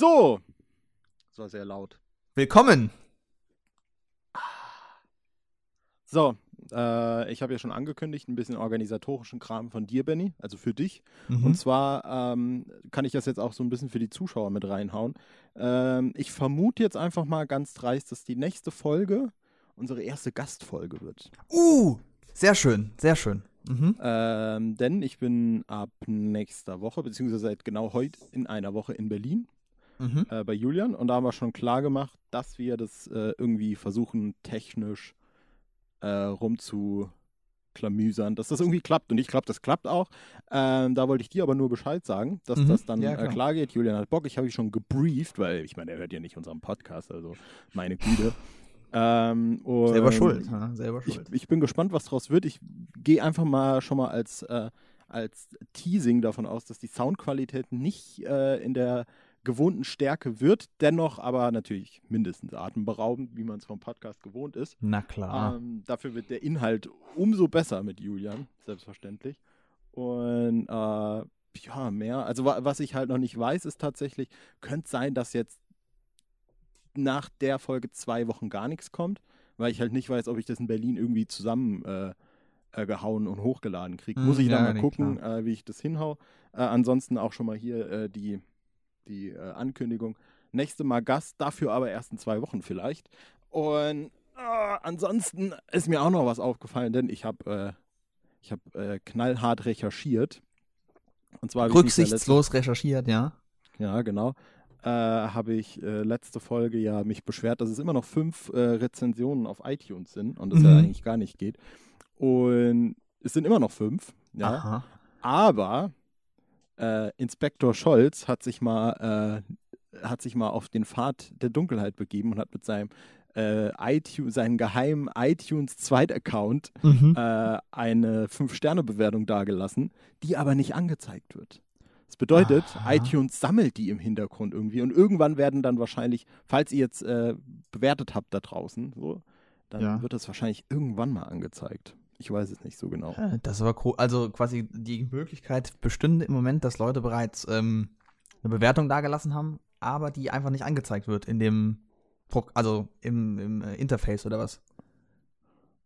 So. Das war sehr laut. Willkommen. So, äh, ich habe ja schon angekündigt, ein bisschen organisatorischen Kram von dir, Benny, also für dich. Mhm. Und zwar ähm, kann ich das jetzt auch so ein bisschen für die Zuschauer mit reinhauen. Ähm, ich vermute jetzt einfach mal ganz dreist, dass die nächste Folge unsere erste Gastfolge wird. Uh, sehr schön, sehr schön. Mhm. Ähm, denn ich bin ab nächster Woche, beziehungsweise seit genau heute in einer Woche in Berlin Mhm. äh, bei Julian. Und da haben wir schon klar gemacht, dass wir das äh, irgendwie versuchen, technisch äh, rumzuklamüsern, dass das irgendwie klappt. Und ich glaube, das klappt auch. Ähm, da wollte ich dir aber nur Bescheid sagen, dass Mhm. das dann Ja, äh, klar. klar geht. Julian hat Bock. Ich habe ihn schon gebrieft, weil ich meine, er hört ja nicht unseren Podcast, also meine Güte. Ähm, Selber schuld. Ja, selber ich, schuld. ich bin gespannt, was draus wird. Ich gehe einfach mal schon mal als, äh, als Teasing davon aus, dass die Soundqualität nicht äh, in der gewohnten Stärke wird, dennoch aber natürlich mindestens atemberaubend, wie man es vom Podcast gewohnt ist. Na klar. Ähm, dafür wird der Inhalt umso besser mit Julian, selbstverständlich. Und äh, ja, mehr. Also wa was ich halt noch nicht weiß, ist tatsächlich, könnte sein, dass jetzt nach der Folge zwei Wochen gar nichts kommt, weil ich halt nicht weiß, ob ich das in Berlin irgendwie zusammen äh, äh, gehauen und hochgeladen kriege. Hm, Muss ich ja, dann mal gucken, äh, wie ich das hinhau. Äh, ansonsten auch schon mal hier äh, die, die äh, Ankündigung. Nächste Mal Gast, dafür aber erst in zwei Wochen vielleicht. Und äh, ansonsten ist mir auch noch was aufgefallen, denn ich habe äh, ich hab, äh, knallhart recherchiert. Und zwar ja Rücksichtslos recherchiert, ja. ja, genau. Äh, habe ich äh, letzte Folge ja mich beschwert, dass es immer noch fünf Rezensionen auf iTunes sind und das ja Mhm. eigentlich gar nicht geht. Und es sind immer noch fünf, ja. Aha. Aber äh, Inspektor Scholz hat sich mal äh, hat sich mal auf den Pfad der Dunkelheit begeben und hat mit seinem äh, iTunes, seinen geheimen iTunes Zweitaccount Mhm. äh, eine 5-Sterne-Bewertung dagelassen, die aber nicht angezeigt wird. Das bedeutet, Aha. iTunes sammelt die im Hintergrund irgendwie und irgendwann werden dann wahrscheinlich, falls ihr jetzt äh, bewertet habt da draußen, so, dann Ja. wird das wahrscheinlich irgendwann mal angezeigt. Ich weiß es nicht so genau. Äh, Das war cool. Also quasi die Möglichkeit bestünde im Moment, dass Leute bereits ähm, eine Bewertung dagelassen haben, aber die einfach nicht angezeigt wird in dem, Pro also im, im äh, Interface oder was.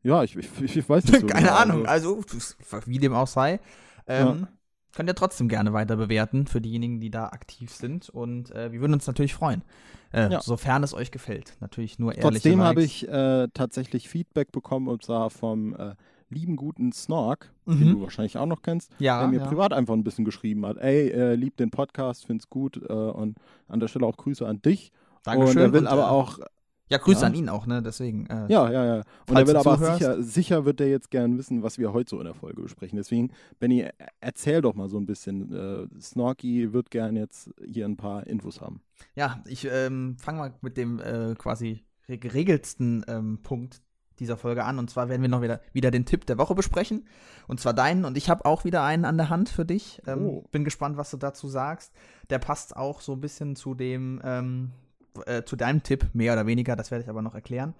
Ja, ich, ich, ich weiß nicht so Keine genau. Ahnung. Also, Also, wie dem auch sei. Ähm, Könnt ihr trotzdem gerne weiter bewerten für diejenigen, die da aktiv sind. Und äh, wir würden uns natürlich freuen, äh, Ja. sofern es euch gefällt. Natürlich nur ehrliche Trotzdem habe ich äh, tatsächlich Feedback bekommen und zwar vom äh, lieben guten Snork, Mhm. den du wahrscheinlich auch noch kennst, ja, der mir ja. privat einfach ein bisschen geschrieben hat. Ey, äh, lieb den Podcast, find's gut äh, und an der Stelle auch Grüße an dich. Dankeschön. Und er will und, aber äh, auch, Ja, Grüße ja. an ihn auch, ne? Deswegen. Äh, ja, ja, ja. Und er will aber zuhörst. sicher, sicher wird er jetzt gern wissen, was wir heute so in der Folge besprechen. Deswegen, Benny, er- erzähl doch mal so ein bisschen. Äh, Snorky wird gern jetzt hier ein paar Infos haben. Ja, ich ähm, fange mal mit dem äh, quasi re- geregelsten ähm, Punkt dieser Folge an. Und zwar werden wir noch wieder, wieder den Tipp der Woche besprechen. Und zwar deinen. Und ich habe auch wieder einen an der Hand für dich. Ähm, Oh. Bin gespannt, was du dazu sagst. Der passt auch so ein bisschen zu dem, ähm, äh, zu deinem Tipp, mehr oder weniger. Das werde ich aber noch erklären.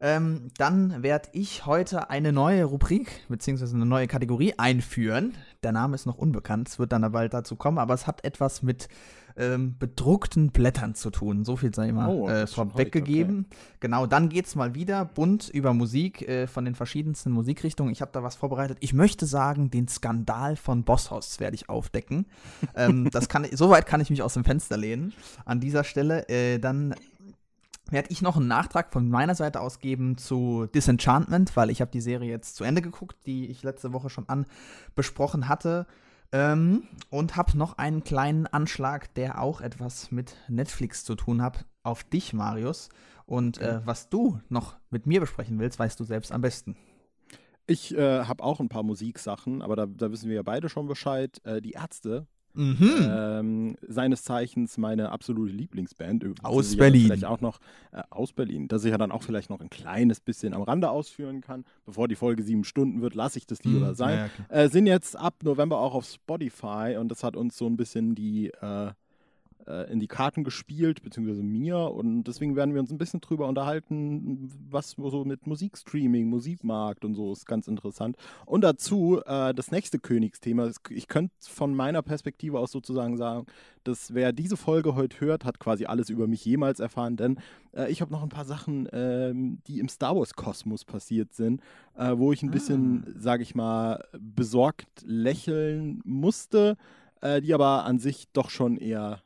Ähm, dann werde ich heute eine neue Rubrik beziehungsweise eine neue Kategorie einführen. Der Name ist noch unbekannt, es wird dann bald dazu kommen, aber es hat etwas mit ähm, bedruckten Blättern zu tun. So viel sei mal Oh, äh, vorweggegeben. Genau, dann geht es mal wieder bunt über Musik äh, von den verschiedensten Musikrichtungen. Ich habe da was vorbereitet. Ich möchte sagen, den Skandal von Bosshaus werde ich aufdecken. ähm, das kann, soweit kann ich mich aus dem Fenster lehnen. An dieser Stelle äh, dann werde ich noch einen Nachtrag von meiner Seite ausgeben zu Disenchantment, weil ich habe die Serie jetzt zu Ende geguckt, die ich letzte Woche schon anbesprochen hatte. Ähm, und habe noch einen kleinen Anschlag, der auch etwas mit Netflix zu tun hat, auf dich, Marius. Und Okay. äh, was du noch mit mir besprechen willst, weißt du selbst am besten. Ich äh, habe auch ein paar Musiksachen, aber da, da wissen wir ja beide schon Bescheid. Äh, die Ärzte, Mhm. ähm, seines Zeichens meine absolute Lieblingsband. Aus Berlin. Vielleicht auch noch äh, aus Berlin, dass ich ja dann auch vielleicht noch ein kleines bisschen am Rande ausführen kann. Bevor die Folge sieben Stunden wird, lasse ich das lieber Mhm. sein. Ja. Äh, sind jetzt ab November auch auf Spotify und das hat uns so ein bisschen die, äh, in die Karten gespielt, beziehungsweise mir. Und deswegen werden wir uns ein bisschen drüber unterhalten, was so mit Musikstreaming, Musikmarkt und so ist ganz interessant. Und dazu äh, das nächste Königsthema. Ich könnte von meiner Perspektive aus sozusagen sagen, dass wer diese Folge heute hört, hat quasi alles über mich jemals erfahren, denn äh, ich habe noch ein paar Sachen, ähm, die im Star Wars-Kosmos passiert sind, äh, wo ich ein ah. bisschen, sage ich mal, besorgt lächeln musste, äh, die aber an sich doch schon eher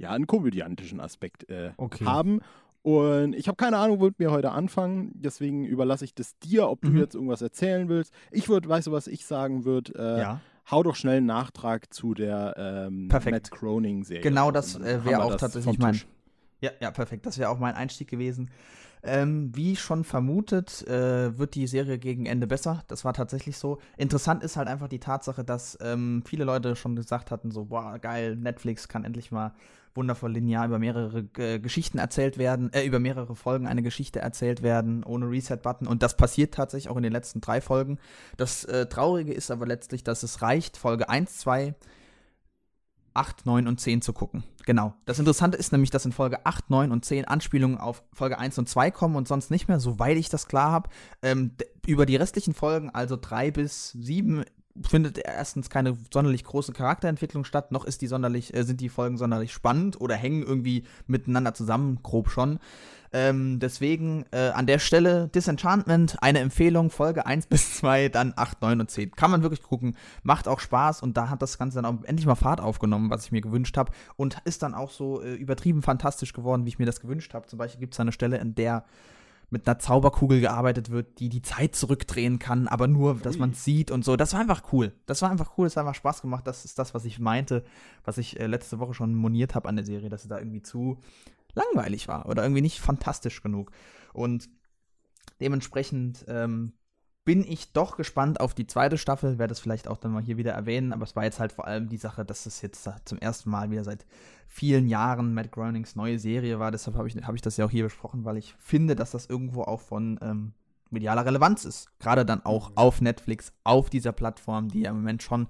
ja, einen komödiantischen Aspekt äh, okay. haben. Und ich habe keine Ahnung, womit wir heute anfangen. Deswegen überlasse ich das dir, ob du mhm. jetzt irgendwas erzählen willst. Ich würde, weißt du, was ich sagen würde? Äh, ja. Hau doch schnell einen Nachtrag zu der ähm, Matt Croning-Serie. Genau, das äh, wäre auch tatsächlich mein. Ja, ja, perfekt. Das wäre auch mein Einstieg gewesen. Ähm, wie schon vermutet, äh, wird die Serie gegen Ende besser. Das war tatsächlich so. Interessant ist halt einfach die Tatsache, dass ähm, viele Leute schon gesagt hatten: so, boah, geil, Netflix kann endlich mal wundervoll linear über mehrere äh, Geschichten erzählt werden, äh, über mehrere Folgen eine Geschichte erzählt werden, ohne Reset-Button. Und das passiert tatsächlich auch in den letzten drei Folgen. Das äh, Traurige ist aber letztlich, dass es reicht, Folge 1, 2, 8, 9 und 10 zu gucken. Genau. Das Interessante ist nämlich, dass in Folge 8, 9 und 10 Anspielungen auf Folge 1 und 2 kommen und sonst nicht mehr, soweit ich das klar habe. Ähm, über die restlichen Folgen, also 3 bis 7, findet erstens keine sonderlich große Charakterentwicklung statt, noch ist die sonderlich, äh, sind die Folgen sonderlich spannend oder hängen irgendwie miteinander zusammen, grob schon. Ähm, deswegen äh, an der Stelle Disenchantment, eine Empfehlung, Folge 1 bis 2, dann 8, 9 und 10. Kann man wirklich gucken, macht auch Spaß und da hat das Ganze dann auch endlich mal Fahrt aufgenommen, was ich mir gewünscht habe und ist dann auch so äh, übertrieben fantastisch geworden, wie ich mir das gewünscht habe. Zum Beispiel gibt es eine Stelle, in der mit einer Zauberkugel gearbeitet wird, die die Zeit zurückdrehen kann, aber nur, dass man es sieht und so. Das war einfach cool. Das war einfach cool, es hat einfach Spaß gemacht. Das ist das, was ich meinte, was ich äh, letzte Woche schon moniert habe an der Serie, dass es da irgendwie zu langweilig war oder irgendwie nicht fantastisch genug. Und dementsprechend ähm, bin ich doch gespannt auf die zweite Staffel, werde es vielleicht auch dann mal hier wieder erwähnen, aber es war jetzt halt vor allem die Sache, dass es jetzt zum ersten Mal wieder seit vielen Jahren Matt Groenings neue Serie war. Deshalb habe ich, hab ich das ja auch hier besprochen, weil ich finde, dass das irgendwo auch von ähm, medialer Relevanz ist. Gerade dann auch mhm. auf Netflix, auf dieser Plattform, die ja im Moment schon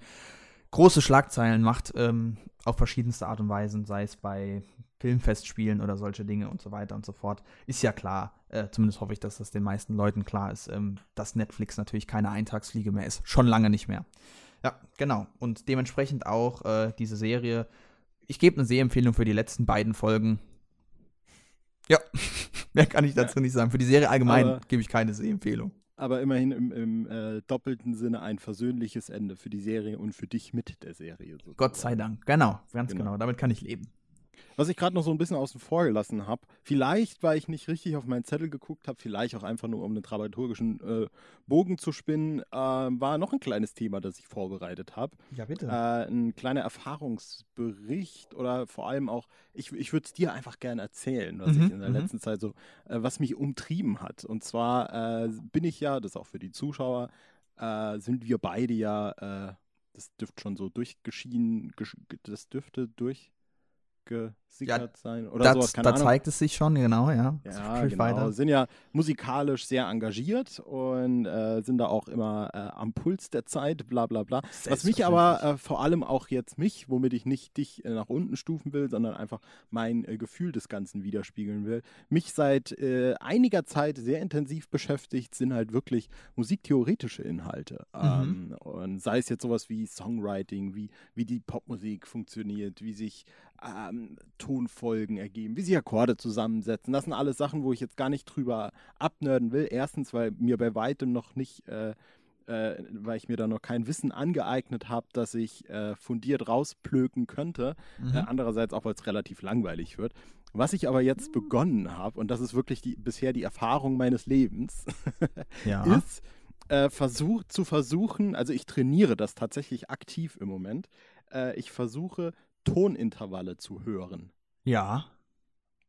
große Schlagzeilen macht, ähm, auf verschiedenste Art und Weisen, sei es bei Filmfestspielen oder solche Dinge und so weiter und so fort. Ist ja klar, äh, zumindest hoffe ich, dass das den meisten Leuten klar ist, ähm, dass Netflix natürlich keine Eintagsfliege mehr ist. Schon lange nicht mehr. Ja, genau. Und dementsprechend auch äh, diese Serie. Ich gebe eine Sehempfehlung für die letzten beiden Folgen. Ja, mehr kann ich dazu ja. nicht sagen. Für die Serie allgemein gebe ich keine Sehempfehlung aber immerhin im, im äh, doppelten Sinne ein versöhnliches Ende für die Serie und für dich mit der Serie. Sozusagen. Gott sei Dank, genau, ganz genau. genau. Damit kann ich leben. Was ich gerade noch so ein bisschen außen vor gelassen habe, vielleicht, weil ich nicht richtig auf meinen Zettel geguckt habe, vielleicht auch einfach nur, um den dramaturgischen äh, Bogen zu spinnen, äh, war noch ein kleines Thema, das ich vorbereitet habe. Ja, bitte. Äh, ein kleiner Erfahrungsbericht oder vor allem auch, ich, ich würde es dir einfach gerne erzählen, was mhm, ich in der mhm. letzten Zeit so, äh, was mich umtrieben hat. Und zwar äh, bin ich ja, das auch für die Zuschauer, äh, sind wir beide ja, das dürfte schon so durchgeschieden, das dürfte durch gesickert ja, sein oder das, sowas. Keine da Ahnung. zeigt es sich schon, genau, ja. Ja, genau. Weiter. Sind ja musikalisch sehr engagiert und äh, sind da auch immer äh, am Puls der Zeit, bla bla bla. Was mich aber äh, vor allem auch jetzt mich, womit ich nicht dich äh, nach unten stufen will, sondern einfach mein äh, Gefühl des Ganzen widerspiegeln will, mich seit äh, einiger Zeit sehr intensiv beschäftigt, sind halt wirklich musiktheoretische Inhalte. Mhm. Ähm, und sei es jetzt sowas wie Songwriting, wie, wie die Popmusik funktioniert, wie sich ähm, Tonfolgen ergeben, wie sich Akkorde zusammensetzen. Das sind alles Sachen, wo ich jetzt gar nicht drüber abnörden will. Erstens, weil mir bei weitem noch nicht, äh, äh, weil ich mir da noch kein Wissen angeeignet habe, dass ich äh, fundiert rausplöken könnte. Mhm. Äh, andererseits auch, weil es relativ langweilig wird. Was ich aber jetzt begonnen habe, und das ist wirklich die, bisher die Erfahrung meines Lebens, ja. ist, äh, versuch, zu versuchen, also ich trainiere das tatsächlich aktiv im Moment, äh, ich versuche Tonintervalle zu hören. Ja.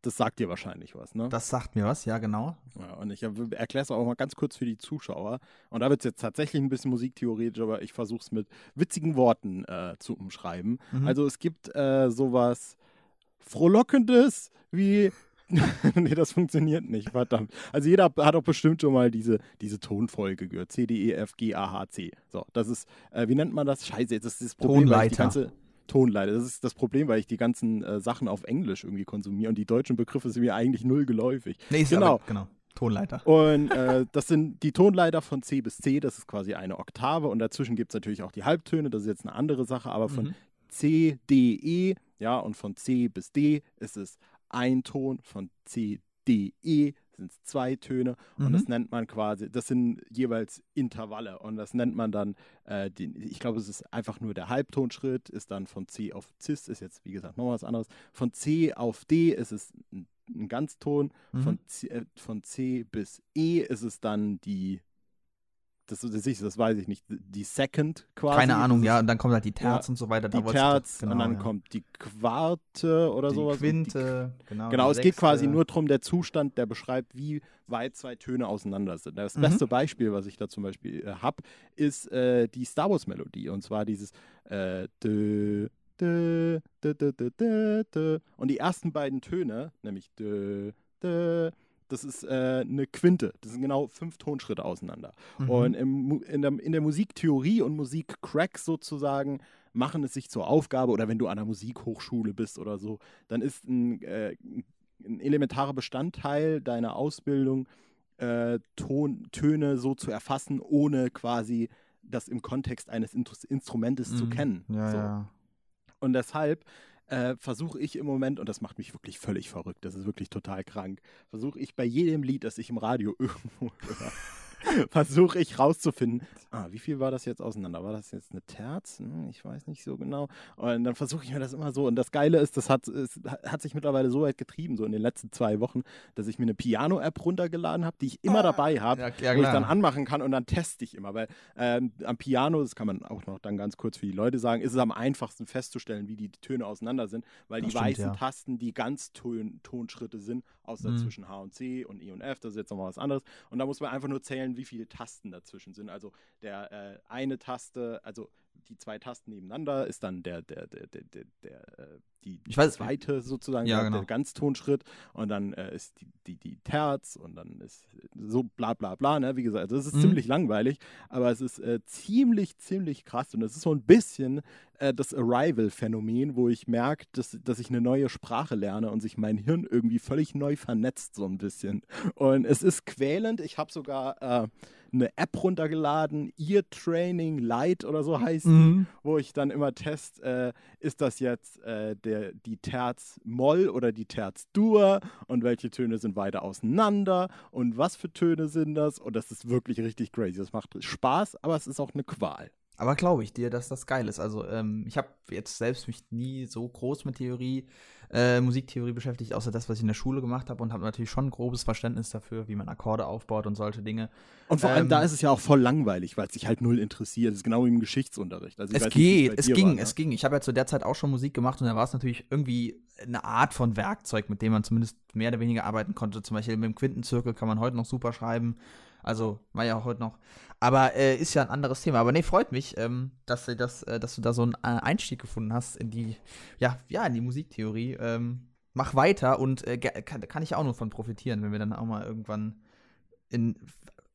Das sagt dir wahrscheinlich was, ne? Das sagt mir was, ja, genau. Ja, und ich erkläre es auch mal ganz kurz für die Zuschauer. Und da wird es jetzt tatsächlich ein bisschen musiktheoretisch, aber ich versuche es mit witzigen Worten äh, zu umschreiben. Mhm. Also es gibt äh, sowas Frohlockendes wie nee, das funktioniert nicht, verdammt. Also jeder hat doch bestimmt schon mal diese, diese Tonfolge gehört. C, D, E, F, G, A, H, C. So, das ist, äh, wie nennt man das? Scheiße, jetzt ist das Problem. Tonleiter. Die ganze, Tonleiter. Das ist das Problem, weil ich die ganzen äh, Sachen auf Englisch irgendwie konsumiere und die deutschen Begriffe sind mir eigentlich null geläufig. Nee, ist Genau. Aber, genau. Tonleiter. Und äh, das sind die Tonleiter von C bis C, das ist quasi eine Oktave und dazwischen gibt es natürlich auch die Halbtöne, das ist jetzt eine andere Sache, aber von Mhm. C, D, E, ja, und von C bis D ist es ein Ton, von C, D, E sind es zwei Töne und Mhm. das nennt man quasi, das sind jeweils Intervalle und das nennt man dann, äh, den, ich glaube, es ist einfach nur der Halbtonschritt, ist dann von C auf Cis, ist jetzt wie gesagt nochmal was anderes, von C auf D ist es ein, ein Ganzton, Mhm. von, C, äh, von C bis E ist es dann die, das, das, ich- das weiß ich nicht, die Second quasi. Keine Ahnung, ist ja, und dann kommt halt die Terz und so weiter. Die Terz genau, und dann ja. kommt die Quarte oder die sowas. und die Quinte, genau. Genau, es geht quasi Sechste. nur darum, der Zustand, der beschreibt, wie weit zwei Töne auseinander sind. Das Mhm. beste Beispiel, was ich da zum Beispiel äh, habe, ist äh, die Star Wars-Melodie. Und zwar dieses äh, dö, dö, dö. Und die ersten beiden Töne, nämlich dö, dö, das ist äh, eine Quinte. Das sind genau fünf Tonschritte auseinander. Mhm. Und im, in, der, in der Musiktheorie und Musikcrack sozusagen machen es sich zur Aufgabe, oder wenn du an einer Musikhochschule bist oder so, dann ist ein, äh, ein elementarer Bestandteil deiner Ausbildung, äh, Ton, Töne so zu erfassen, ohne quasi das im Kontext eines Instrumentes zu Mhm. kennen. Ja, so. ja. Und deshalb äh, versuche ich im Moment, und das macht mich wirklich völlig verrückt, das ist wirklich total krank, versuche ich bei jedem Lied, das ich im Radio irgendwo höre, versuche ich rauszufinden, ah, wie viel war das jetzt auseinander? War das jetzt eine Terz? Hm, ich weiß nicht so genau. Und dann versuche ich mir das immer so. Und das Geile ist, das hat, es hat sich mittlerweile so weit getrieben, so in den letzten zwei Wochen, dass ich mir eine Piano-App runtergeladen habe, die ich immer dabei habe Ja, ja, wo ich dann anmachen kann und dann teste ich immer. Weil ähm, am Piano, das kann man auch noch dann ganz kurz für die Leute sagen, ist es am einfachsten festzustellen, wie die Töne auseinander sind, weil Das die stimmt, weißen ja. Tasten die Ganztonschritte sind, außer Mhm. zwischen H und C und E und F, das ist jetzt nochmal was anderes. Und da muss man einfach nur zählen, wie viele Tasten dazwischen sind. Also der äh, eine Taste, also die zwei Tasten nebeneinander ist dann der, der, der, der, der, der äh, die Ich weiß- zweite sozusagen, Ja, der, genau. der Ganztonschritt und dann äh, ist die, die, die Terz und dann ist so bla bla bla, ne? Wie gesagt, das ist Mhm. ziemlich langweilig, aber es ist äh, ziemlich, ziemlich krass und es ist so ein bisschen äh, das Arrival-Phänomen, wo ich merke, dass, dass ich eine neue Sprache lerne und sich mein Hirn irgendwie völlig neu vernetzt, so ein bisschen. Und es ist quälend. Ich habe sogar äh, eine App runtergeladen, Ear Training Lite oder so heißt die Mhm. wo ich dann immer test, äh, ist das jetzt äh, der, die Terz Moll oder die Terz Dur und welche Töne sind weiter auseinander und was für Töne sind das und das ist wirklich richtig crazy. Das macht Spaß, aber es ist auch eine Qual. Aber glaube ich dir, dass das geil ist. Also, ähm, ich habe jetzt selbst mich nie so groß mit Theorie, äh, Musiktheorie beschäftigt, außer das, was ich in der Schule gemacht habe und habe natürlich schon ein grobes Verständnis dafür, wie man Akkorde aufbaut und solche Dinge. Und vor allem Ähm, da ist es ja auch voll langweilig, weil es sich halt null interessiert. Das ist genau wie im Geschichtsunterricht. Also Es nicht, geht, bei es ging, war, ne? es ging. Ich habe ja zu der Zeit auch schon Musik gemacht und da war es natürlich irgendwie eine Art von Werkzeug, mit dem man zumindest mehr oder weniger arbeiten konnte. Zum Beispiel mit dem Quintenzirkel kann man heute noch super schreiben. Also war ja auch heute noch. Aber äh, ist ja ein anderes Thema. Aber nee, freut mich, ähm, dass, du das, äh, dass du da so einen äh, Einstieg gefunden hast in die, ja, ja, in die Musiktheorie. Ähm, mach weiter und äh, kann, kann ich auch nur von profitieren, wenn wir dann auch mal irgendwann in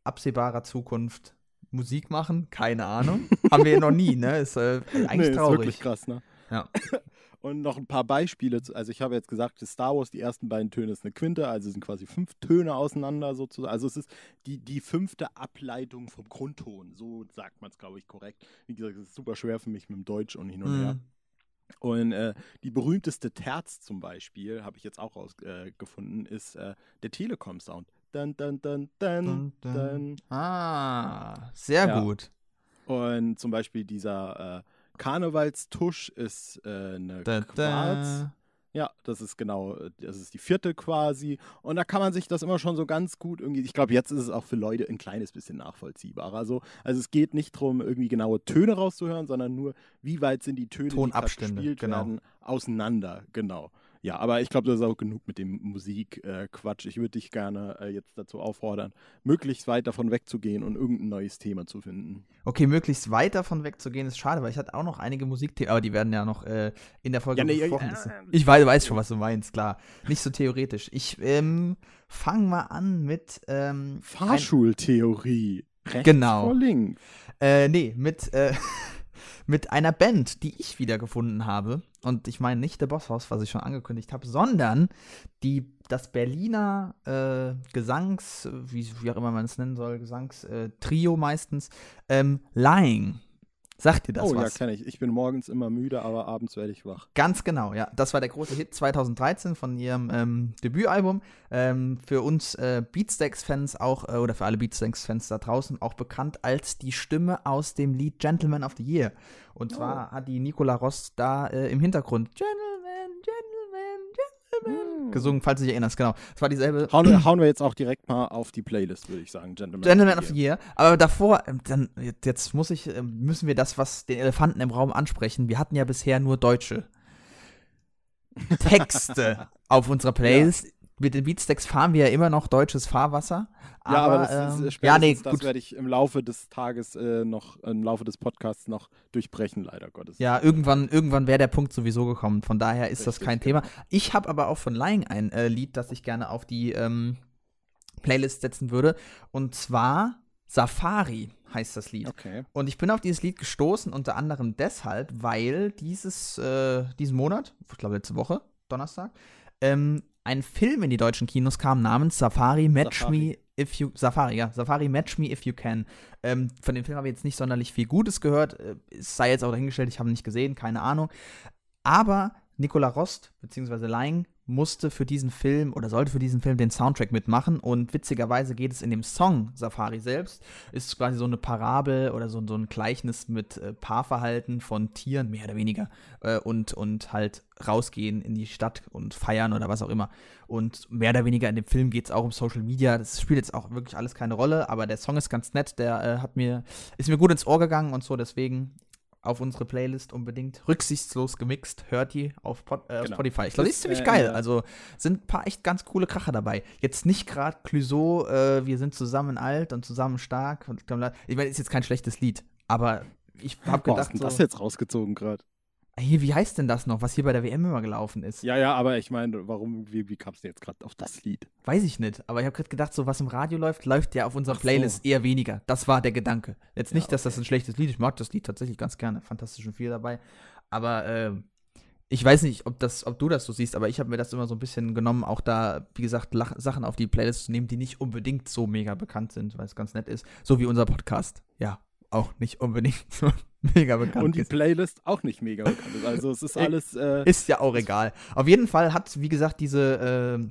absehbarer Zukunft Musik machen. Keine Ahnung. Haben wir noch nie, ne? Ist äh, eigentlich Nee, ist traurig. wirklich krass, ne? Ja. Und noch ein paar Beispiele. Also ich habe jetzt gesagt, Star Wars, die ersten beiden Töne ist eine Quinte, also sind quasi fünf Töne auseinander sozusagen. Also es ist die, die fünfte Ableitung vom Grundton. So sagt man es, glaube ich, korrekt. Wie gesagt, es ist super schwer für mich mit dem Deutsch und hin und her. Mhm. Und äh, die berühmteste Terz zum Beispiel, habe ich jetzt auch rausgefunden, äh, ist äh, der Telekom-Sound. Dun, dun, dun, dun, Dun, dun. dun. Ah, sehr Ja. gut. Und zum Beispiel dieser äh, Karnevalstusch ist äh, eine Da, Quarz. da. Ja, das ist genau, das ist die vierte quasi. Und da kann man sich das immer schon so ganz gut irgendwie, ich glaube, jetzt ist es auch für Leute ein kleines bisschen nachvollziehbarer. Also, also es geht nicht darum, irgendwie genaue Töne rauszuhören, sondern nur, wie weit sind die Töne, die gespielt genau. werden, auseinander. Genau. Ja, aber ich glaube, das ist auch genug mit dem Musikquatsch. ich würde dich gerne äh, jetzt dazu auffordern, möglichst weit davon wegzugehen und irgendein neues Thema zu finden. Okay, möglichst weit davon wegzugehen, ist schade, weil ich hatte auch noch einige Musikthemen, aber die werden ja noch äh, in der Folge Ja, nee, besprochen. äh, äh, ich weiß, weiß schon, was du meinst, klar. Nicht so theoretisch. Ich ähm, fange mal an mit ähm, Fahrschultheorie. Rechts Genau. vor links. Äh, nee, mit, äh, mit einer Band, die ich wiedergefunden habe. Und ich meine nicht der Bosshaus, was ich schon angekündigt habe, sondern die, das Berliner äh, Gesangs, wie, wie, auch immer man es nennen soll, Gesangstrio äh, meistens, ähm, Lying. Sagt dir das oh, was? Oh ja, kenne ich. Ich bin morgens immer müde, aber abends werde ich wach. Ganz genau, ja. Das war der große Hit 2013 von ihrem ähm, Debütalbum. Ähm, für uns äh, Beatsteaks-Fans auch, äh, oder für alle Beatsteaks-Fans da draußen, auch bekannt als die Stimme aus dem Lied Gentleman of the Year. Und oh. zwar hat die Nicola Ross da äh, im Hintergrund Gentleman, Gentleman, Gentleman hm. gesungen, falls du dich erinnerst, genau. Das war dieselbe. Hauen, hauen, wir jetzt auch direkt mal auf die Playlist, würde ich sagen. Gentleman, Gentleman of the Year. Aber davor, ähm, dann, jetzt muss ich, ähm, müssen wir das, was den Elefanten im Raum ansprechen. Wir hatten ja bisher nur deutsche Texte auf unserer Playlist. Ja. Mit den Beatstacks fahren wir ja immer noch deutsches Fahrwasser. Ja, aber, das, ähm, ist, ja, nee, das werde ich im Laufe des Tages äh, noch, im Laufe des Podcasts noch durchbrechen, leider Gottes. Ja, irgendwann, irgendwann wäre der Punkt sowieso gekommen. Von daher ist Richtig, das kein genau. Thema. Ich habe aber auch von Lying ein äh, Lied, das ich gerne auf die ähm, Playlist setzen würde. Und zwar Safari heißt das Lied. Okay. Und ich bin auf dieses Lied gestoßen, unter anderem deshalb, weil dieses, äh, diesen Monat, ich glaube letzte Woche, Donnerstag, ähm, ein Film in die deutschen Kinos kam namens Safari Match Safari. Me If You Safari, ja, Safari Match Me If You Can. Ähm, von dem Film habe ich jetzt nicht sonderlich viel Gutes gehört. Äh, es sei jetzt auch dahingestellt, ich habe ihn nicht gesehen, keine Ahnung. Aber Nicola Rost bzw. Lying musste für diesen Film oder sollte für diesen Film den Soundtrack mitmachen und witzigerweise geht es in dem Song Safari selbst, ist quasi so eine Parabel oder so, so ein Gleichnis mit äh, Paarverhalten von Tieren, mehr oder weniger, äh, und, und halt rausgehen in die Stadt und feiern oder was auch immer. Und mehr oder weniger in dem Film geht es auch um Social Media. Das spielt jetzt auch wirklich alles keine Rolle, aber der Song ist ganz nett, der äh, hat mir, ist mir gut ins Ohr gegangen und so, deswegen auf unsere Playlist unbedingt. Rücksichtslos gemixt, hört die auf Pod, äh, genau. Spotify. Ich glaube, die ist ziemlich äh, geil. Also sind ein paar echt ganz coole Kracher dabei. Jetzt nicht gerade Clouseau, äh, wir sind zusammen alt und zusammen stark. Ich meine, ist jetzt kein schlechtes Lied, aber ich habe gedacht. Was ist denn das jetzt rausgezogen gerade? Hier, wie heißt denn das noch, was hier bei der WM immer gelaufen ist? Ja, ja, aber ich meine, warum, wie, wie kamst du jetzt gerade auf das Lied? Weiß ich nicht, aber ich habe gerade gedacht, so was im Radio läuft, läuft ja auf unserer Playlist so. eher weniger. Das war der Gedanke. Jetzt nicht, ja, okay. dass das ein schlechtes Lied ist. Ich mag das Lied tatsächlich ganz gerne. Fantastisch und viel dabei. Aber äh, ich weiß nicht, ob, das, ob du das so siehst, aber ich habe mir das immer so ein bisschen genommen, auch da, wie gesagt, Lach Sachen auf die Playlist zu nehmen, die nicht unbedingt so mega bekannt sind, weil es ganz nett ist. So wie unser Podcast. Ja, auch nicht unbedingt so mega bekannt Und die ist. Playlist auch nicht mega bekannt ist. Also es ist alles. Äh, ist ja auch egal. Auf jeden Fall hat, wie gesagt, diese äh,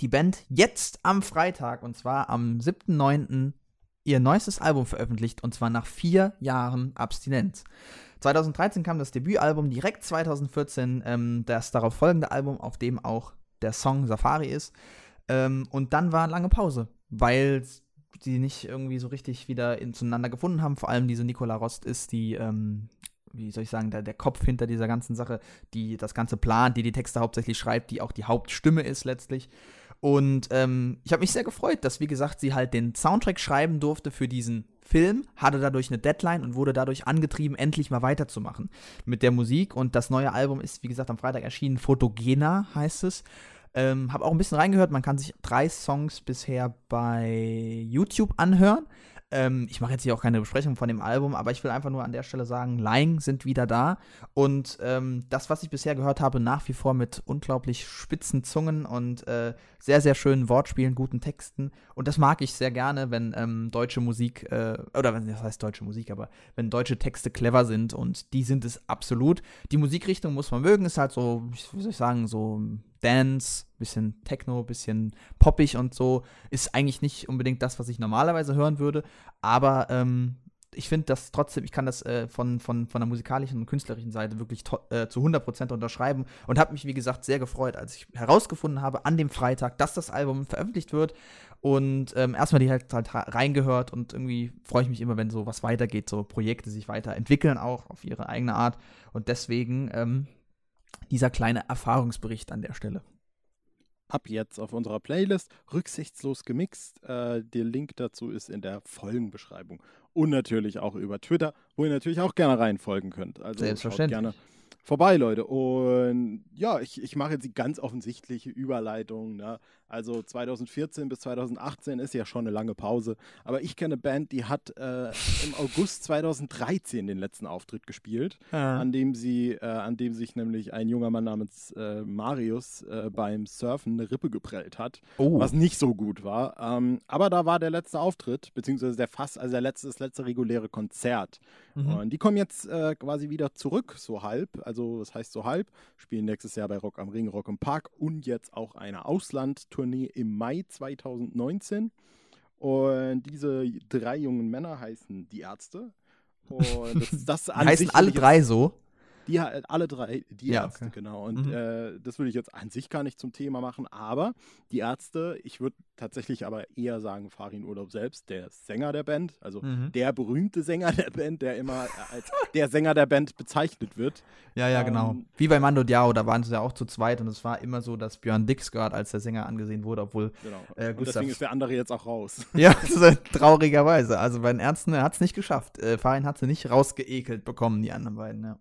die Band jetzt am Freitag, und zwar am 7.9., ihr neuestes Album veröffentlicht, und zwar nach vier Jahren Abstinenz. 2013 kam das Debütalbum, direkt 2014 ähm, das darauf folgende Album, auf dem auch der Song Safari ist. Ähm, und dann war lange Pause, weil die nicht irgendwie so richtig wieder in, zueinander gefunden haben. Vor allem diese Nicola Rost ist die, ähm, wie soll ich sagen, der, der Kopf hinter dieser ganzen Sache, die das Ganze plant, die die Texte hauptsächlich schreibt, die auch die Hauptstimme ist letztlich. Und ähm, ich habe mich sehr gefreut, dass, wie gesagt, sie halt den Soundtrack schreiben durfte für diesen Film, hatte dadurch eine Deadline und wurde dadurch angetrieben, endlich mal weiterzumachen mit der Musik. Und das neue Album ist, wie gesagt, am Freitag erschienen. Photogena heißt es. Ähm, habe auch ein bisschen reingehört. Man kann sich drei Songs bisher bei YouTube anhören. Ähm, ich mache jetzt hier auch keine Besprechung von dem Album, aber ich will einfach nur an der Stelle sagen, Lying sind wieder da. Und ähm, das, was ich bisher gehört habe, nach wie vor mit unglaublich spitzen Zungen und äh, sehr, sehr schönen Wortspielen, guten Texten. Und das mag ich sehr gerne, wenn ähm, deutsche Musik, äh, oder wenn das heißt deutsche Musik, aber wenn deutsche Texte clever sind und die sind es absolut. Die Musikrichtung muss man mögen, ist halt so, wie soll ich sagen, so Dance, bisschen Techno, bisschen poppig und so. Ist eigentlich nicht unbedingt das, was ich normalerweise hören würde. Aber ähm, ich finde das trotzdem, ich kann das äh, von, von, von der musikalischen und künstlerischen Seite wirklich äh, zu 100% unterschreiben und habe mich, wie gesagt, sehr gefreut, als ich herausgefunden habe an dem Freitag, dass das Album veröffentlicht wird. Und ähm, erstmal die halt, halt reingehört und irgendwie freue ich mich immer, wenn so was weitergeht, so Projekte sich weiterentwickeln auch auf ihre eigene Art. Und deswegen ähm, dieser kleine Erfahrungsbericht an der Stelle. Ab jetzt auf unserer Playlist rücksichtslos gemixt. Äh, der Link dazu ist in der Folgenbeschreibung. Und natürlich auch über Twitter, wo ihr natürlich auch gerne reinfolgen könnt. Also Selbstverständlich. gerne vorbei, Leute. Und ja, ich, ich mache jetzt die ganz offensichtliche Überleitung. Ne? Also 2014 bis 2018 ist ja schon eine lange Pause. Aber ich kenne eine Band, die hat äh, im August 2013 den letzten Auftritt gespielt, Ja. an dem sie, äh, an dem sich nämlich ein junger Mann namens äh, Marius äh, beim Surfen eine Rippe geprellt hat Oh. was nicht so gut war. Ähm, aber da war der letzte Auftritt, beziehungsweise der fast, also der letzte, das letzte reguläre Konzert. Mhm. Und die kommen jetzt äh, quasi wieder zurück, so halb. Also, das heißt so halb. Spielen nächstes Jahr bei Rock am Ring, Rock im Park und jetzt auch eine Auslandtournee im Mai 2019. Und diese drei jungen Männer heißen die Ärzte. Und das, das heißen alle drei so. Die halt alle drei, die Ja, Ärzte, okay. genau. Und Mhm. äh, das würde ich jetzt an sich gar nicht zum Thema machen, aber die Ärzte, ich würde tatsächlich aber eher sagen, Farin Urlaub selbst, der Sänger der Band, also Mhm. der berühmte Sänger der Band, der immer als der Sänger der Band bezeichnet wird. Ja, ja, genau. Ähm, Wie bei Mando Diao, da waren sie ja auch zu zweit und es war immer so, dass Björn Dixgard als der Sänger angesehen wurde, obwohl, Genau. Äh, Und Gustav. deswegen ist der andere jetzt auch raus. ja, halt traurigerweise. Also bei den Ärzten hat es nicht geschafft. Äh, Farin hat sie nicht rausgeekelt bekommen, die anderen beiden, ja.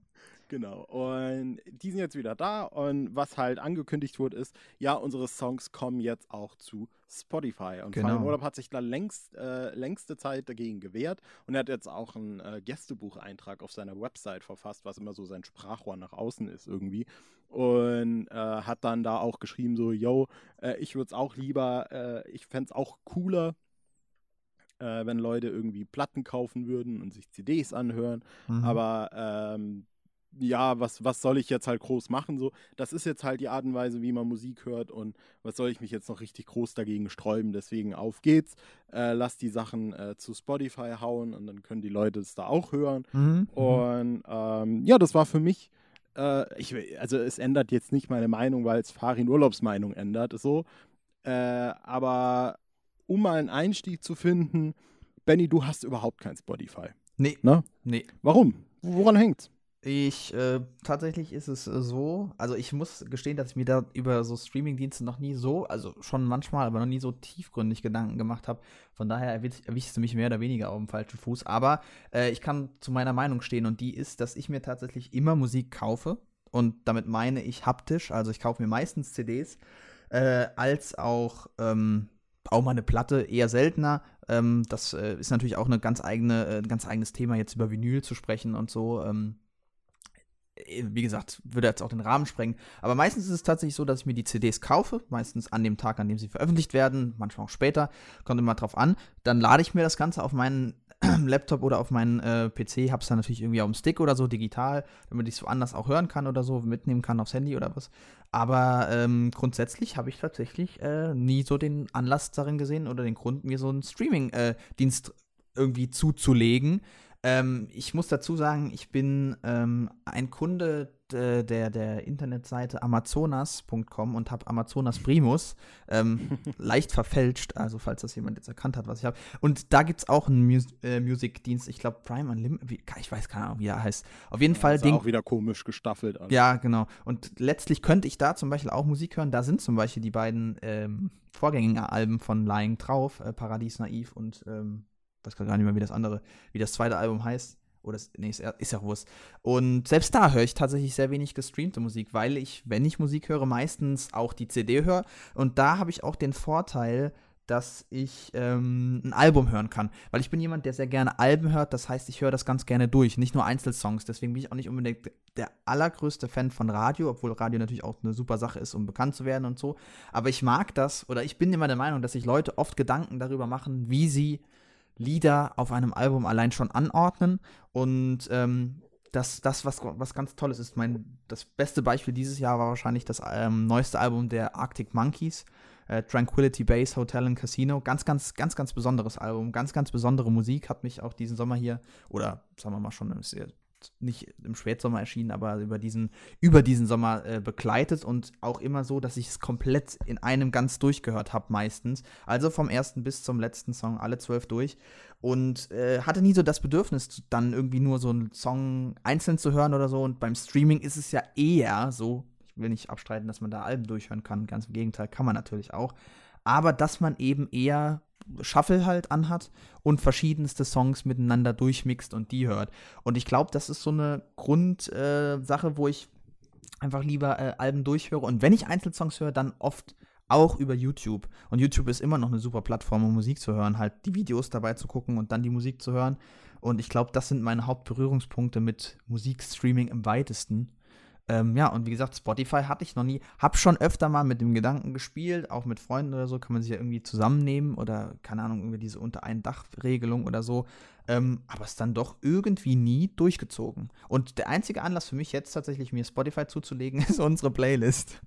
Genau. Und die sind jetzt wieder da. Und was halt angekündigt wurde, ist, ja, unsere Songs kommen jetzt auch zu Spotify. Und Genau. Urlaub hat sich da längst, äh, längste Zeit dagegen gewehrt. Und er hat jetzt auch einen äh, Gästebucheintrag auf seiner Website verfasst, was immer so sein Sprachrohr nach außen ist irgendwie. Und äh, hat dann da auch geschrieben, so, yo, äh, ich würde es auch lieber, äh, ich fände es auch cooler, äh, wenn Leute irgendwie Platten kaufen würden und sich CDs anhören. Mhm. Aber ähm, ja, was, was soll ich jetzt halt groß machen? So, das ist jetzt halt die Art und Weise, wie man Musik hört und was soll ich mich jetzt noch richtig groß dagegen sträuben? Deswegen auf geht's. Äh, lass die Sachen äh, zu Spotify hauen und dann können die Leute es da auch hören. Mhm. Und ähm, ja, das war für mich, äh, ich, also es ändert jetzt nicht meine Meinung, weil es Farin Urlaubsmeinung ändert, so. Äh, aber um mal einen Einstieg zu finden, Benny, du hast überhaupt kein Spotify. Nee. Ne? Nee. Warum? Woran hängt's? Ich, äh, tatsächlich ist es äh, so, also ich muss gestehen, dass ich mir da über so Streamingdienste noch nie so, also schon manchmal, aber noch nie so tiefgründig Gedanken gemacht habe. Von daher erwisch- erwischst du mich mehr oder weniger auf dem falschen Fuß. Aber äh, ich kann zu meiner Meinung stehen und die ist, dass ich mir tatsächlich immer Musik kaufe. Und damit meine ich haptisch, also ich kaufe mir meistens CDs, äh, als auch, ähm, auch mal eine Platte, eher seltener. Ähm, das äh, ist natürlich auch eine ganz eigene, äh, ein ganz eigenes Thema, jetzt über Vinyl zu sprechen und so. Ähm, äh, wie gesagt, würde jetzt auch den Rahmen sprengen. Aber meistens ist es tatsächlich so, dass ich mir die CDs kaufe, meistens an dem Tag, an dem sie veröffentlicht werden, manchmal auch später, kommt immer drauf an. Dann lade ich mir das Ganze auf meinen Laptop oder auf meinen äh, PC, hab's dann natürlich irgendwie auf dem Stick oder so digital, damit ich es woanders auch hören kann oder so, mitnehmen kann aufs Handy oder was. Aber ähm, grundsätzlich habe ich tatsächlich äh, nie so den Anlass darin gesehen oder den Grund, mir so einen Streaming-Dienst irgendwie zuzulegen. Ähm, ich muss dazu sagen, ich bin ähm, ein Kunde de- der, der Internetseite amazonas.com und habe Amazonas Primus ähm, leicht verfälscht, also falls das jemand jetzt erkannt hat, was ich habe. Und da gibt es auch einen Mus äh, Musikdienst, ich glaube Prime Unlimited, ich weiß keine Ahnung, wie er heißt. Auf jeden Fall ist den auch wieder komisch gestaffelt. alles. ja, genau. Und letztlich könnte ich da zum Beispiel auch Musik hören. Da sind zum Beispiel die beiden ähm, Vorgängeralben von Lying drauf, äh, Paradies Naiv und ähm, weiß gar nicht mehr, wie das andere, wie das zweite Album heißt. Oder das, nee, ist, ja- ist ja Wurst. Und selbst da höre ich tatsächlich sehr wenig gestreamte Musik, weil ich, wenn ich Musik höre, meistens auch die CD höre. Und da habe ich auch den Vorteil, dass ich ähm, ein Album hören kann. Weil ich bin jemand, der sehr gerne Alben hört. Das heißt, ich höre das ganz gerne durch, nicht nur Einzelsongs. Deswegen bin ich auch nicht unbedingt der allergrößte Fan von Radio, obwohl Radio natürlich auch eine super Sache ist, um bekannt zu werden und so. Aber ich mag das, oder ich bin immer der Meinung, dass sich Leute oft Gedanken darüber machen, wie sie Lieder auf einem Album allein schon anordnen. Und ähm, das, das was, was ganz Tolles ist. Mein, das beste Beispiel dieses Jahr war wahrscheinlich das ähm, neueste Album der Arctic Monkeys. Äh, Tranquility Base Hotel and Casino. Ganz, ganz, ganz, ganz besonderes Album. Ganz, ganz besondere Musik. Hat mich auch diesen Sommer hier, oder sagen wir mal schon, ist nicht im Spätsommer erschienen, aber über diesen, über diesen Sommer äh, begleitet und auch immer so, dass ich es komplett in einem ganz durchgehört habe, meistens. Also vom ersten bis zum letzten Song, alle zwölf durch. Und äh, hatte nie so das Bedürfnis, dann irgendwie nur so einen Song einzeln zu hören oder so. Und beim Streaming ist es ja eher so, Ich will nicht abstreiten, dass man da Alben durchhören kann. Ganz im Gegenteil, kann man natürlich auch. Aber dass man eben eher Shuffle halt anhat und verschiedenste Songs miteinander durchmixt und die hört. Und ich glaube, das ist so eine Grundsache, äh, wo ich einfach lieber äh, Alben durchhöre. Und wenn ich Einzelsongs höre, dann oft auch über YouTube. Und YouTube ist immer noch eine super Plattform, um Musik zu hören, halt die Videos dabei zu gucken und dann die Musik zu hören. Und ich glaube, das sind meine Hauptberührungspunkte mit Musikstreaming im weitesten. Ähm, ja, und wie gesagt, Spotify hatte ich noch nie. Hab schon öfter mal mit dem Gedanken gespielt, auch mit Freunden oder so, kann man sich ja irgendwie zusammennehmen oder, keine Ahnung, irgendwie diese unter ein Dach-Regelung oder so. Ähm, aber es dann doch irgendwie nie durchgezogen. Und der einzige Anlass für mich jetzt tatsächlich, mir Spotify zuzulegen, ist unsere Playlist.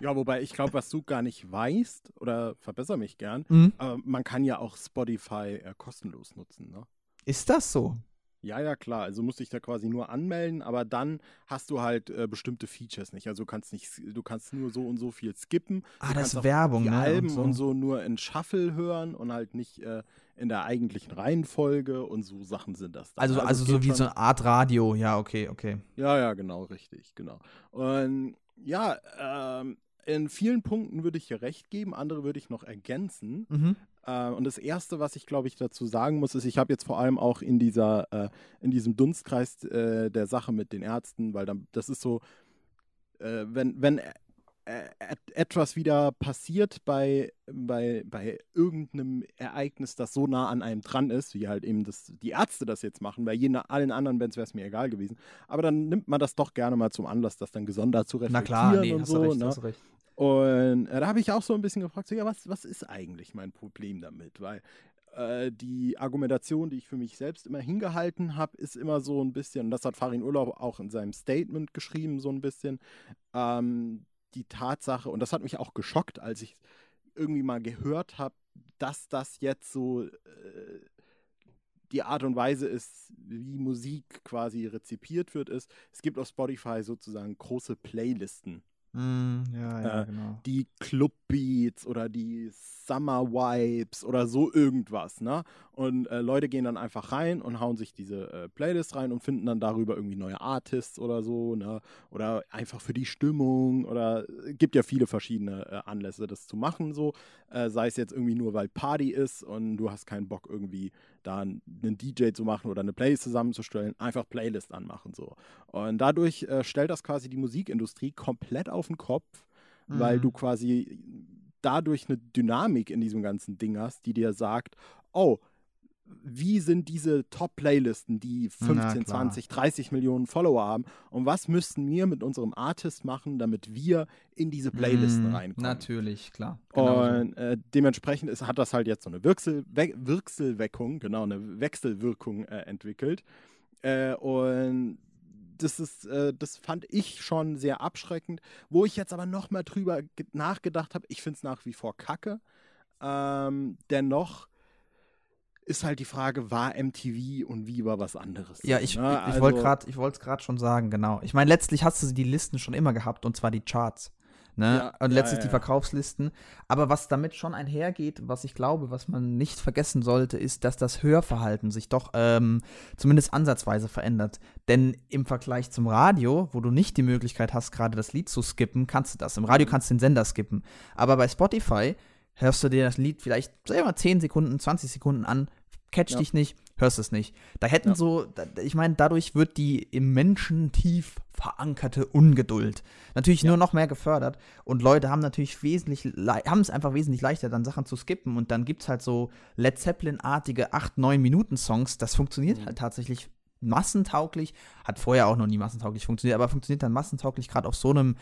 Ja, wobei ich glaube, was du gar nicht weißt, oder verbessere mich gern, mhm. äh, man kann ja auch Spotify äh, kostenlos nutzen, ne? Ist das so? Ja, ja, klar. Also musst dich da quasi nur anmelden, aber dann hast du halt äh, bestimmte Features nicht. Also du kannst nicht, du kannst nur so und so viel skippen. Ah, das ist Werbung, die ne? Alben und so. und so. nur in Shuffle hören und halt nicht äh, in der eigentlichen Reihenfolge und so Sachen sind das. Dann. Also, also, also so wie so eine Art Radio, ja, okay, okay. Ja, ja, genau, richtig, genau. Und ja, ähm, in vielen Punkten würde ich hier recht geben, andere würde ich noch ergänzen. Mhm. Äh, und das Erste, was ich, glaube ich, dazu sagen muss, ist, ich habe jetzt vor allem auch in, dieser, äh, in diesem Dunstkreis äh, der Sache mit den Ärzten, weil dann, das ist so, äh, wenn, wenn etwas wieder passiert bei, bei, bei irgendeinem Ereignis, das so nah an einem dran ist, wie halt eben das, die Ärzte das jetzt machen, bei jeden, allen anderen Bands wäre es mir egal gewesen. Aber dann nimmt man das doch gerne mal zum Anlass, das dann gesondert zu reflektieren Na klar, nee, und so. Recht, ne? Und äh, da habe ich auch so ein bisschen gefragt, so, ja, was, was ist eigentlich mein Problem damit? Weil äh, die Argumentation, die ich für mich selbst immer hingehalten habe, ist immer so ein bisschen, und das hat Farin Urlaub auch in seinem Statement geschrieben, so ein bisschen, ähm, die Tatsache, und das hat mich auch geschockt, als ich irgendwie mal gehört habe, dass das jetzt so äh, die Art und Weise ist, wie Musik quasi rezipiert wird, ist, es gibt auf Spotify sozusagen große Playlisten. Mm, ja, ja, äh, genau. Die Clubbeats oder die Summer Vibes oder so irgendwas, ne? Und äh, Leute gehen dann einfach rein und hauen sich diese äh, Playlist rein und finden dann darüber irgendwie neue Artists oder so, ne? Oder einfach für die Stimmung oder äh, gibt ja viele verschiedene äh, Anlässe, das zu machen, so. Äh, sei es jetzt irgendwie nur, weil Party ist und du hast keinen Bock irgendwie da einen DJ zu machen oder eine Playlist zusammenzustellen, einfach Playlist anmachen, so. Und dadurch äh, stellt das quasi die Musikindustrie komplett auf den Kopf, mhm. weil du quasi dadurch eine Dynamik in diesem ganzen Ding hast, die dir sagt, oh, wie sind diese Top-Playlisten, die 15, 20, 30 Millionen Follower haben und was müssten wir mit unserem Artist machen, damit wir in diese Playlisten mm, reinkommen. Natürlich, klar. Genau und äh, dementsprechend ist, hat das halt jetzt so eine Wirksel, We Wirkselweckung, genau, eine Wechselwirkung äh, entwickelt. Äh, und das ist, äh, das fand ich schon sehr abschreckend. Wo ich jetzt aber noch mal drüber nachgedacht habe, ich finde es nach wie vor kacke. Ähm, dennoch ist halt die Frage, war MTV und wie war was anderes? Ja, ich, ne? ich, ich wollte also, ich wollte es gerade schon sagen, genau. Ich meine, letztlich hast du die Listen schon immer gehabt und zwar die Charts. Ne? Ja, und letztlich ja, ja, die Verkaufslisten. Aber was damit schon einhergeht, was ich glaube, was man nicht vergessen sollte, ist, dass das Hörverhalten sich doch ähm, zumindest ansatzweise verändert. Denn im Vergleich zum Radio, wo du nicht die Möglichkeit hast, gerade das Lied zu skippen, kannst du das. Im Radio mhm. kannst du den Sender skippen. Aber bei Spotify hörst du dir das Lied vielleicht, wir mal, 10 Sekunden, 20 Sekunden an, catch ja. dich nicht, hörst es nicht. Da hätten ja. so, ich meine, dadurch wird die im Menschen tief verankerte Ungeduld natürlich ja. nur noch mehr gefördert und Leute haben natürlich wesentlich, haben es einfach wesentlich leichter, dann Sachen zu skippen und dann gibt es halt so Led Zeppelin-artige 8, 9 Minuten Songs, das funktioniert mhm. halt tatsächlich massentauglich, hat vorher auch noch nie massentauglich funktioniert, aber funktioniert dann massentauglich gerade auf so einem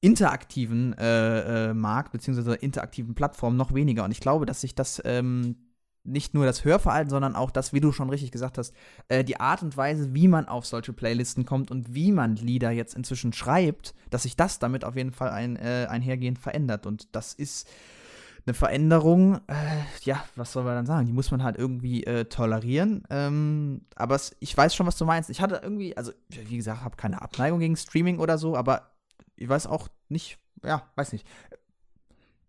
interaktiven äh, äh, Markt beziehungsweise interaktiven Plattform noch weniger. Und ich glaube, dass sich das ähm, nicht nur das Hörverhalten, sondern auch das, wie du schon richtig gesagt hast, äh, die Art und Weise, wie man auf solche Playlisten kommt und wie man Lieder jetzt inzwischen schreibt, dass sich das damit auf jeden Fall ein, äh, einhergehend verändert. Und das ist eine Veränderung, äh, ja, was soll man dann sagen? Die muss man halt irgendwie äh, tolerieren. Ähm, aber es, ich weiß schon, was du meinst. Ich hatte irgendwie, also wie gesagt, habe keine Abneigung gegen Streaming oder so, aber ich weiß auch nicht, ja, weiß nicht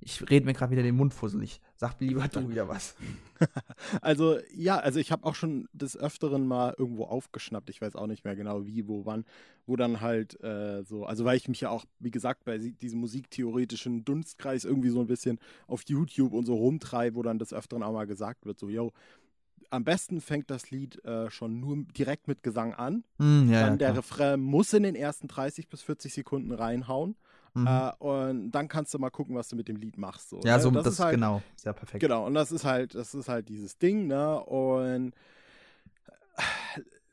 Ich rede mir gerade wieder den Mund fusselig. Sag lieber du wieder was. also, ja, also ich habe auch schon des Öfteren mal irgendwo aufgeschnappt. Ich weiß auch nicht mehr genau wie, wo, wann, wo dann halt äh, so, also weil ich mich ja auch, wie gesagt, bei diesem musiktheoretischen Dunstkreis irgendwie so ein bisschen auf YouTube und so rumtreibe, wo dann des Öfteren auch mal gesagt wird, so, yo, am besten fängt das Lied äh, schon nur direkt mit Gesang an. Mm, ja, dann ja, der klar. Refrain muss in den ersten 30 bis 40 Sekunden reinhauen. Mhm. Äh, und dann kannst du mal gucken, was du mit dem Lied machst. So, ja, ne? so das, ist halt, genau, sehr perfekt. Genau, und das ist halt, das ist halt dieses Ding, ne? Und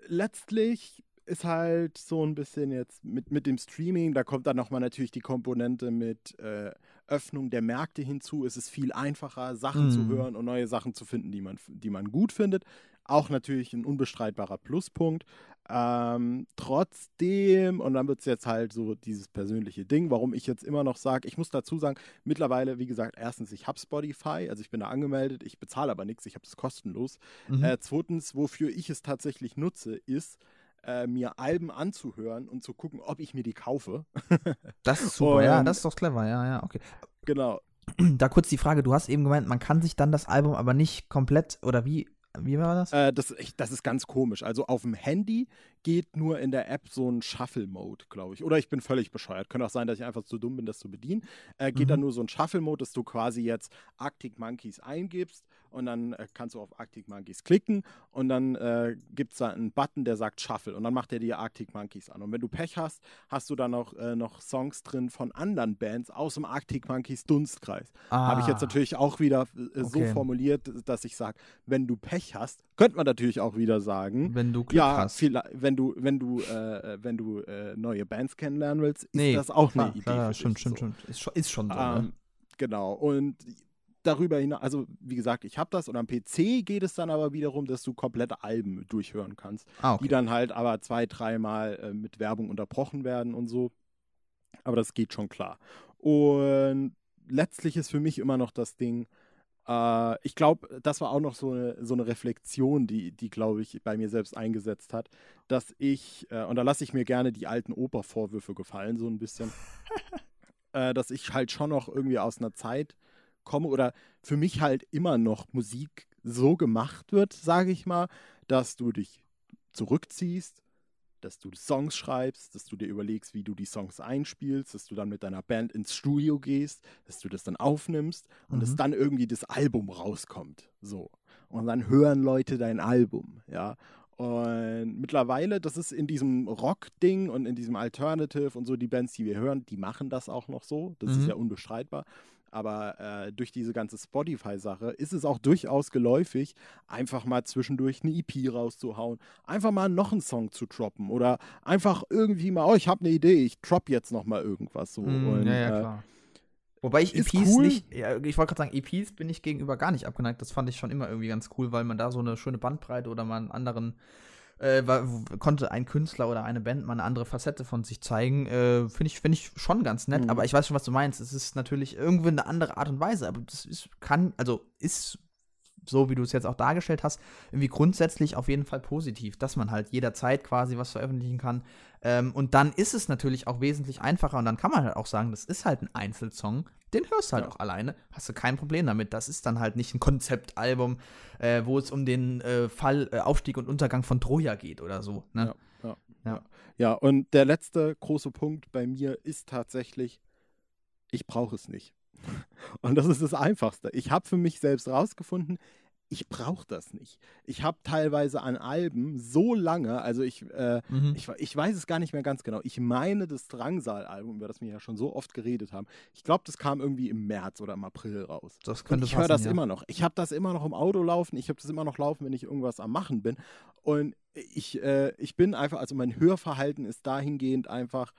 letztlich ist halt so ein bisschen jetzt mit, mit dem Streaming, da kommt dann nochmal natürlich die Komponente mit äh, Öffnung der Märkte hinzu. Es ist viel einfacher, Sachen zu Mhm. hören und neue Sachen zu finden, die man, die man gut findet. Auch natürlich ein unbestreitbarer Pluspunkt. Ähm, trotzdem, und dann wird es jetzt halt so dieses persönliche Ding, warum ich jetzt immer noch sage, ich muss dazu sagen, mittlerweile, wie gesagt, erstens, ich habe Spotify, also ich bin da angemeldet, ich bezahle aber nichts, ich habe das kostenlos. Mhm. Äh, zweitens, wofür ich es tatsächlich nutze, ist, äh, mir Alben anzuhören und zu gucken, ob ich mir die kaufe. das ist super, ja, und- das ist doch clever, ja, ja, okay. genau. Da kurz die Frage, du hast eben gemeint, man kann sich dann das Album aber nicht komplett, oder wie, wie war das? Äh, das, das ist ganz komisch. Also auf dem Handy geht nur in der App so ein Shuffle-Mode, glaube ich. Oder ich bin völlig bescheuert. Könnte auch sein, dass ich einfach zu dumm bin, das zu bedienen. Äh, geht Mhm. dann nur so ein Shuffle-Mode, dass du quasi jetzt Arctic Monkeys eingibst und dann äh, kannst du auf Arctic Monkeys klicken und dann äh, gibt es da einen Button, der sagt Shuffle und dann macht er dir Arctic Monkeys an. Und wenn du Pech hast, hast du dann auch äh, noch Songs drin von anderen Bands aus dem Arctic Monkeys Dunstkreis. Habe ich jetzt Ah, natürlich auch wieder äh, so Okay. formuliert, dass ich sage, wenn du Pech hast, könnte man natürlich auch wieder sagen, Wenn du Glück ja, hast. viel, wenn du, wenn du, äh, wenn du äh, neue Bands kennenlernen willst, ist Nee, das auch klar, eine Idee. klar, für stimmt, dich, stimmt, so. stimmt. Ist schon, ist schon so, Ähm, ne? Genau. Und darüber hinaus, also wie gesagt, ich habe das und am PC geht es dann aber wiederum, dass du komplette Alben durchhören kannst Ah, okay. die dann halt aber zwei, dreimal äh, mit Werbung unterbrochen werden und so. Aber das geht schon klar. Und letztlich ist für mich immer noch das Ding, äh, ich glaube, das war auch noch so eine, so eine Reflexion, die, die glaube ich, bei mir selbst eingesetzt hat, dass ich, äh, und da lasse ich mir gerne die alten Oper-Vorwürfe gefallen, so ein bisschen, äh, dass ich halt schon noch irgendwie aus einer Zeit komme oder für mich halt immer noch Musik so gemacht wird, sage ich mal, dass du dich zurückziehst, dass du Songs schreibst, dass du dir überlegst, wie du die Songs einspielst, dass du dann mit deiner Band ins Studio gehst, dass du das dann aufnimmst und dass Mhm. dann irgendwie das Album rauskommt. So. Und dann hören Leute dein Album, ja. Und mittlerweile, das ist in diesem Rock-Ding und in diesem Alternative und so, die Bands, die wir hören, die machen das auch noch so. Das Mhm. ist ja unbestreitbar. Aber äh, durch diese ganze Spotify-Sache ist es auch durchaus geläufig, einfach mal zwischendurch eine EP rauszuhauen, einfach mal noch einen Song zu droppen oder einfach irgendwie mal, oh, ich habe eine Idee, ich drop jetzt noch mal irgendwas so. Mm, und, ja, ja, äh, klar. Wobei ich EPs cool. nicht, ja, ich wollte gerade sagen, EPs bin ich gegenüber gar nicht abgeneigt. Das fand ich schon immer irgendwie ganz cool, weil man da so eine schöne Bandbreite oder mal einen anderen, äh, konnte ein Künstler oder eine Band mal eine andere Facette von sich zeigen. Äh, Finde ich, find ich schon ganz nett, Mhm. aber ich weiß schon, was du meinst. Es ist natürlich irgendwie eine andere Art und Weise, aber das ist, kann, also ist so wie du es jetzt auch dargestellt hast, irgendwie grundsätzlich auf jeden Fall positiv, dass man halt jederzeit quasi was veröffentlichen kann. Ähm, und dann ist es natürlich auch wesentlich einfacher und dann kann man halt auch sagen, das ist halt ein Einzelsong, den hörst du halt Ja. auch alleine, hast du kein Problem damit. Das ist dann halt nicht ein Konzeptalbum, äh, wo es um den äh, Fall, äh, Aufstieg und Untergang von Troja geht oder so. Ne? Ja, ja, Ja. und der letzte große Punkt bei mir ist tatsächlich, ich brauche es nicht. Und das ist das Einfachste. Ich habe für mich selbst rausgefunden, ich brauche das nicht. Ich habe teilweise an Alben so lange, also ich, äh, Mhm. ich, ich weiß es gar nicht mehr ganz genau. Ich meine das Drangsal-Album, über das wir ja schon so oft geredet haben. Ich glaube, das kam irgendwie im März oder im April raus. Das Und könnte ich höre das ja. immer noch. Ich habe das immer noch im Auto laufen. Ich habe das immer noch laufen, wenn ich irgendwas am Machen bin. Und ich, äh, ich bin einfach, also mein Hörverhalten ist dahingehend einfach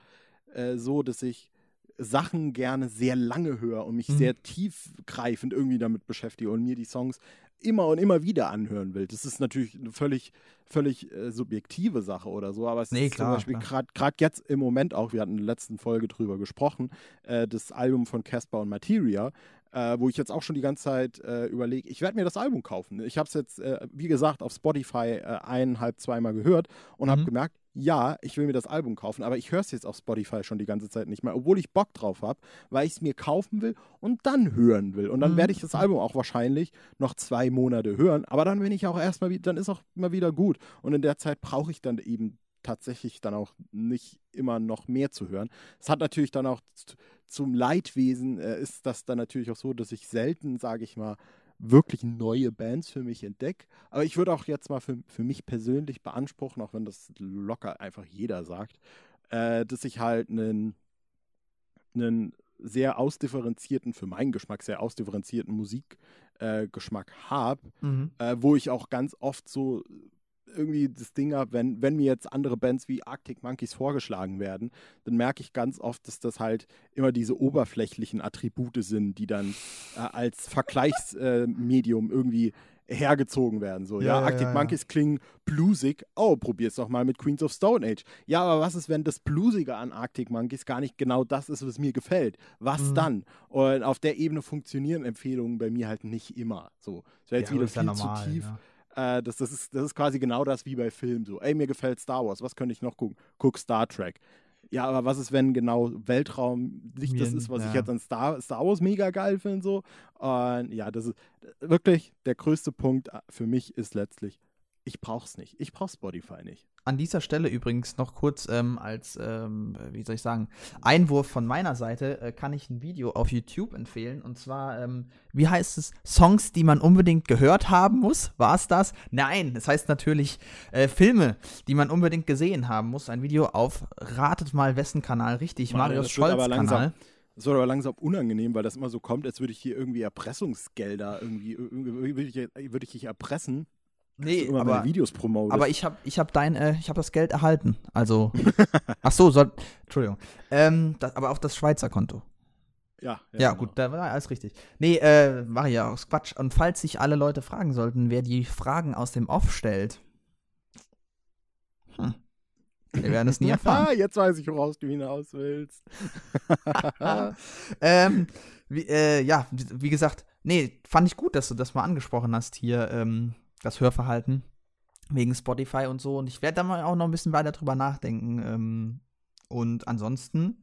äh, so, dass ich Sachen gerne sehr lange höre und mich Mhm. sehr tiefgreifend irgendwie damit beschäftige und mir die Songs immer und immer wieder anhören will. Das ist natürlich eine völlig, völlig äh, subjektive Sache oder so, aber es Nee, ist klar, zum Beispiel gerade jetzt im Moment auch, wir hatten in der letzten Folge drüber gesprochen, äh, das Album von Casper und Materia, äh, wo ich jetzt auch schon die ganze Zeit äh, überlege, ich werde mir das Album kaufen. Ich habe es jetzt, äh, wie gesagt, auf Spotify äh, eineinhalb, zweimal gehört und habe Mhm. gemerkt, ja, ich will mir das Album kaufen, aber ich höre es jetzt auf Spotify schon die ganze Zeit nicht mehr, obwohl ich Bock drauf habe, weil ich es mir kaufen will und dann hören will. Und dann Mhm. werde ich das Album auch wahrscheinlich noch zwei Monate hören, aber dann bin ich auch erstmal wieder, dann ist auch immer wieder gut. Und in der Zeit brauche ich dann eben tatsächlich dann auch nicht immer noch mehr zu hören. Es hat natürlich dann auch zum Leidwesen äh, ist das dann natürlich auch so, dass ich selten, sage ich mal, wirklich neue Bands für mich entdecke. Aber ich würde auch jetzt mal für, für mich persönlich beanspruchen, auch wenn das locker einfach jeder sagt, äh, dass ich halt einen, einen sehr ausdifferenzierten, für meinen Geschmack sehr ausdifferenzierten Musikgeschmack äh, habe, Mhm. äh, wo ich auch ganz oft so irgendwie das Ding habe, wenn, wenn mir jetzt andere Bands wie Arctic Monkeys vorgeschlagen werden, dann merke ich ganz oft, dass das halt immer diese oberflächlichen Attribute sind, die dann äh, als Vergleichsmedium irgendwie hergezogen werden. So, ja, Ja, Arctic ja, ja. Monkeys klingen bluesig. Oh, probier's doch mal mit Queens of Stone Age. Ja, aber was ist, wenn das Bluesige an Arctic Monkeys gar nicht genau das ist, was mir gefällt? Was Mhm. dann? Und auf der Ebene funktionieren Empfehlungen bei mir halt nicht immer. So, das wäre jetzt wieder viel normal, zu tief. Äh, das, das, ist, das ist quasi genau das wie bei Filmen. So, ey, mir gefällt Star Wars, was könnte ich noch gucken? Guck Star Trek. Ja, aber was ist, wenn genau Weltraum nicht das ist, was ich ja. jetzt an Star, Star Wars mega geil finde? So. Und ja, das ist wirklich der größte Punkt äh, für mich ist letztlich, ich brauch's nicht. Ich brauch Spotify nicht. An dieser Stelle übrigens noch kurz ähm, als, ähm, wie soll ich sagen, Einwurf von meiner Seite äh, kann ich ein Video auf YouTube empfehlen. Und zwar, ähm, wie heißt es? Songs, die man unbedingt gehört haben muss? War es das? Nein, es heißt natürlich äh, Filme, die man unbedingt gesehen haben muss. Ein Video auf, ratet mal wessen Kanal richtig, Mann, Marius das wird aber Scholz langsam- Kanal. Es wird aber langsam unangenehm, weil das immer so kommt, als würde ich hier irgendwie Erpressungsgelder irgendwie, irgendwie würde ich, würde ich dich erpressen, Nee, immer aber, Videos promotest. aber ich habe ich hab dein, äh, ich habe das Geld erhalten. Also, ach so, soll, Entschuldigung. Ähm, das, aber auf das Schweizer Konto. ja, Ja, genau. gut, da war alles richtig. Nee, äh, war ja aus Quatsch. Und falls sich alle Leute fragen sollten, wer die Fragen aus dem Off stellt, hm, wir werden es nie erfahren. Ah, jetzt weiß ich, woraus du hinaus willst. ähm, wie, äh, ja, wie wie gesagt, nee, fand ich gut, dass du das mal angesprochen hast hier, ähm, das Hörverhalten wegen Spotify und so. Und ich werde da mal auch noch ein bisschen weiter drüber nachdenken. Ähm, und ansonsten,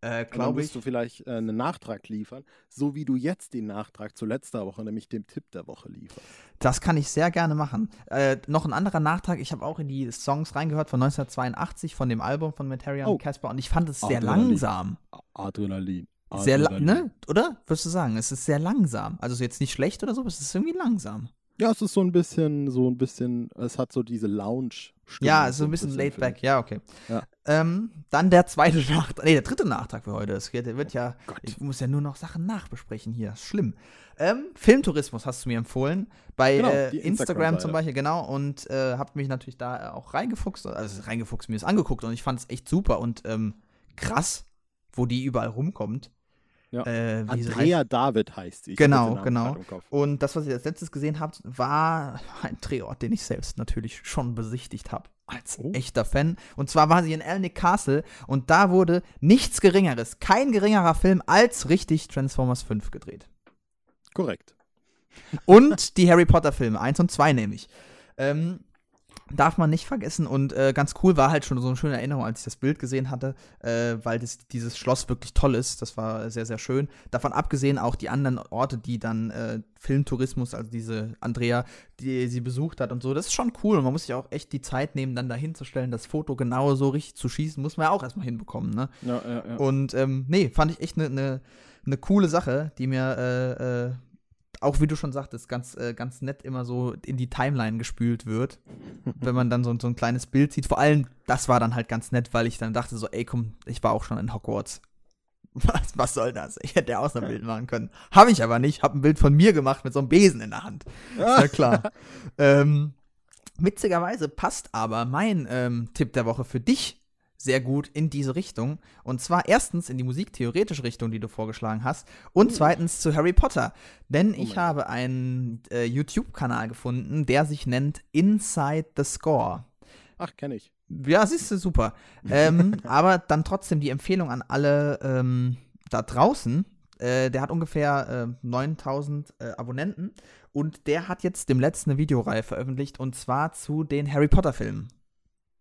äh, Glaube ich, du vielleicht äh, einen Nachtrag liefern, so wie du jetzt den Nachtrag zu letzter Woche, nämlich dem Tipp der Woche lieferst. Das kann ich sehr gerne machen. Äh, noch ein anderer Nachtrag. Ich habe auch in die Songs reingehört von 1982 von dem Album von Materia Oh. und Casper und ich fand es sehr Adrenalin. langsam. A- Adrenalin. Sehr Adrenalin. ne? Oder? Würdest du sagen, es ist sehr langsam. Also ist jetzt nicht schlecht oder so, aber es ist irgendwie langsam. Ja, es ist so ein bisschen, so ein bisschen, es hat so diese Lounge. Ja, so ein bisschen laid finde back. Ja, okay. Ja. Ähm, dann der zweite Nachtrag, nee, der dritte Nachtrag für heute. Es wird, der wird ja, Gott. ich muss ja nur noch Sachen nachbesprechen hier. Schlimm. Ähm, Filmtourismus hast du mir empfohlen. Bei Genau, äh, Instagram Instagram-Seite. zum Beispiel, genau. Und äh, habt mich natürlich da äh, auch reingefuchst. Also reingefuchst, mir das angeguckt und ich fand es echt super und ähm, krass, wo die überall rumkommt. Ja. Äh, wie sie heißt. Andrea David heißt sie. Genau, genau. Und das, was ihr als letztes gesehen habt, war ein Drehort, den ich selbst natürlich schon besichtigt habe. Als Oh. echter Fan. Und zwar war sie in Alnwick Castle und da wurde nichts Geringeres, kein geringerer Film als richtig Transformers 5 gedreht. Korrekt. Und die Harry Potter Filme, 1 und 2 nämlich. Ähm, darf man nicht vergessen und äh, ganz cool war halt schon so eine schöne Erinnerung, als ich das Bild gesehen hatte, äh, weil das, dieses Schloss wirklich toll ist. Das war sehr, sehr schön. Davon abgesehen auch die anderen Orte, die dann äh, Filmtourismus, also diese Andrea, die sie besucht hat und so, das ist schon cool und man muss sich auch echt die Zeit nehmen, dann da hinzustellen, das Foto genau so richtig zu schießen, muss man ja auch erstmal hinbekommen, ne? Ja, ja, ja. Und ähm, nee, fand ich echt eine ne, ne coole Sache, die mir äh, äh, auch wie du schon sagtest, ganz, äh, ganz nett immer so in die Timeline gespült wird, wenn man dann so, so ein kleines Bild sieht. Vor allem, das war dann halt ganz nett, weil ich dann dachte so, ey komm, ich war auch schon in Hogwarts. Was, was soll das? Ich hätte ja auch so ein Bild machen können. Habe ich aber nicht. Habe ein Bild von mir gemacht mit so einem Besen in der Hand. Ist ja klar. ähm, witzigerweise passt aber mein ähm, Tipp der Woche für dich sehr gut in diese Richtung. Und zwar erstens in die musiktheoretische Richtung, die du vorgeschlagen hast. Und Uh. zweitens zu Harry Potter. Denn Oh ich habe einen äh, YouTube-Kanal gefunden, der sich nennt Inside the Score. Ach, kenne ich. Ja, siehst du, super. ähm, aber dann trotzdem die Empfehlung an alle ähm, da draußen. Äh, der hat ungefähr äh, 9000 äh, Abonnenten und der hat jetzt dem letzten eine Videoreihe veröffentlicht und zwar zu den Harry Potter Filmen.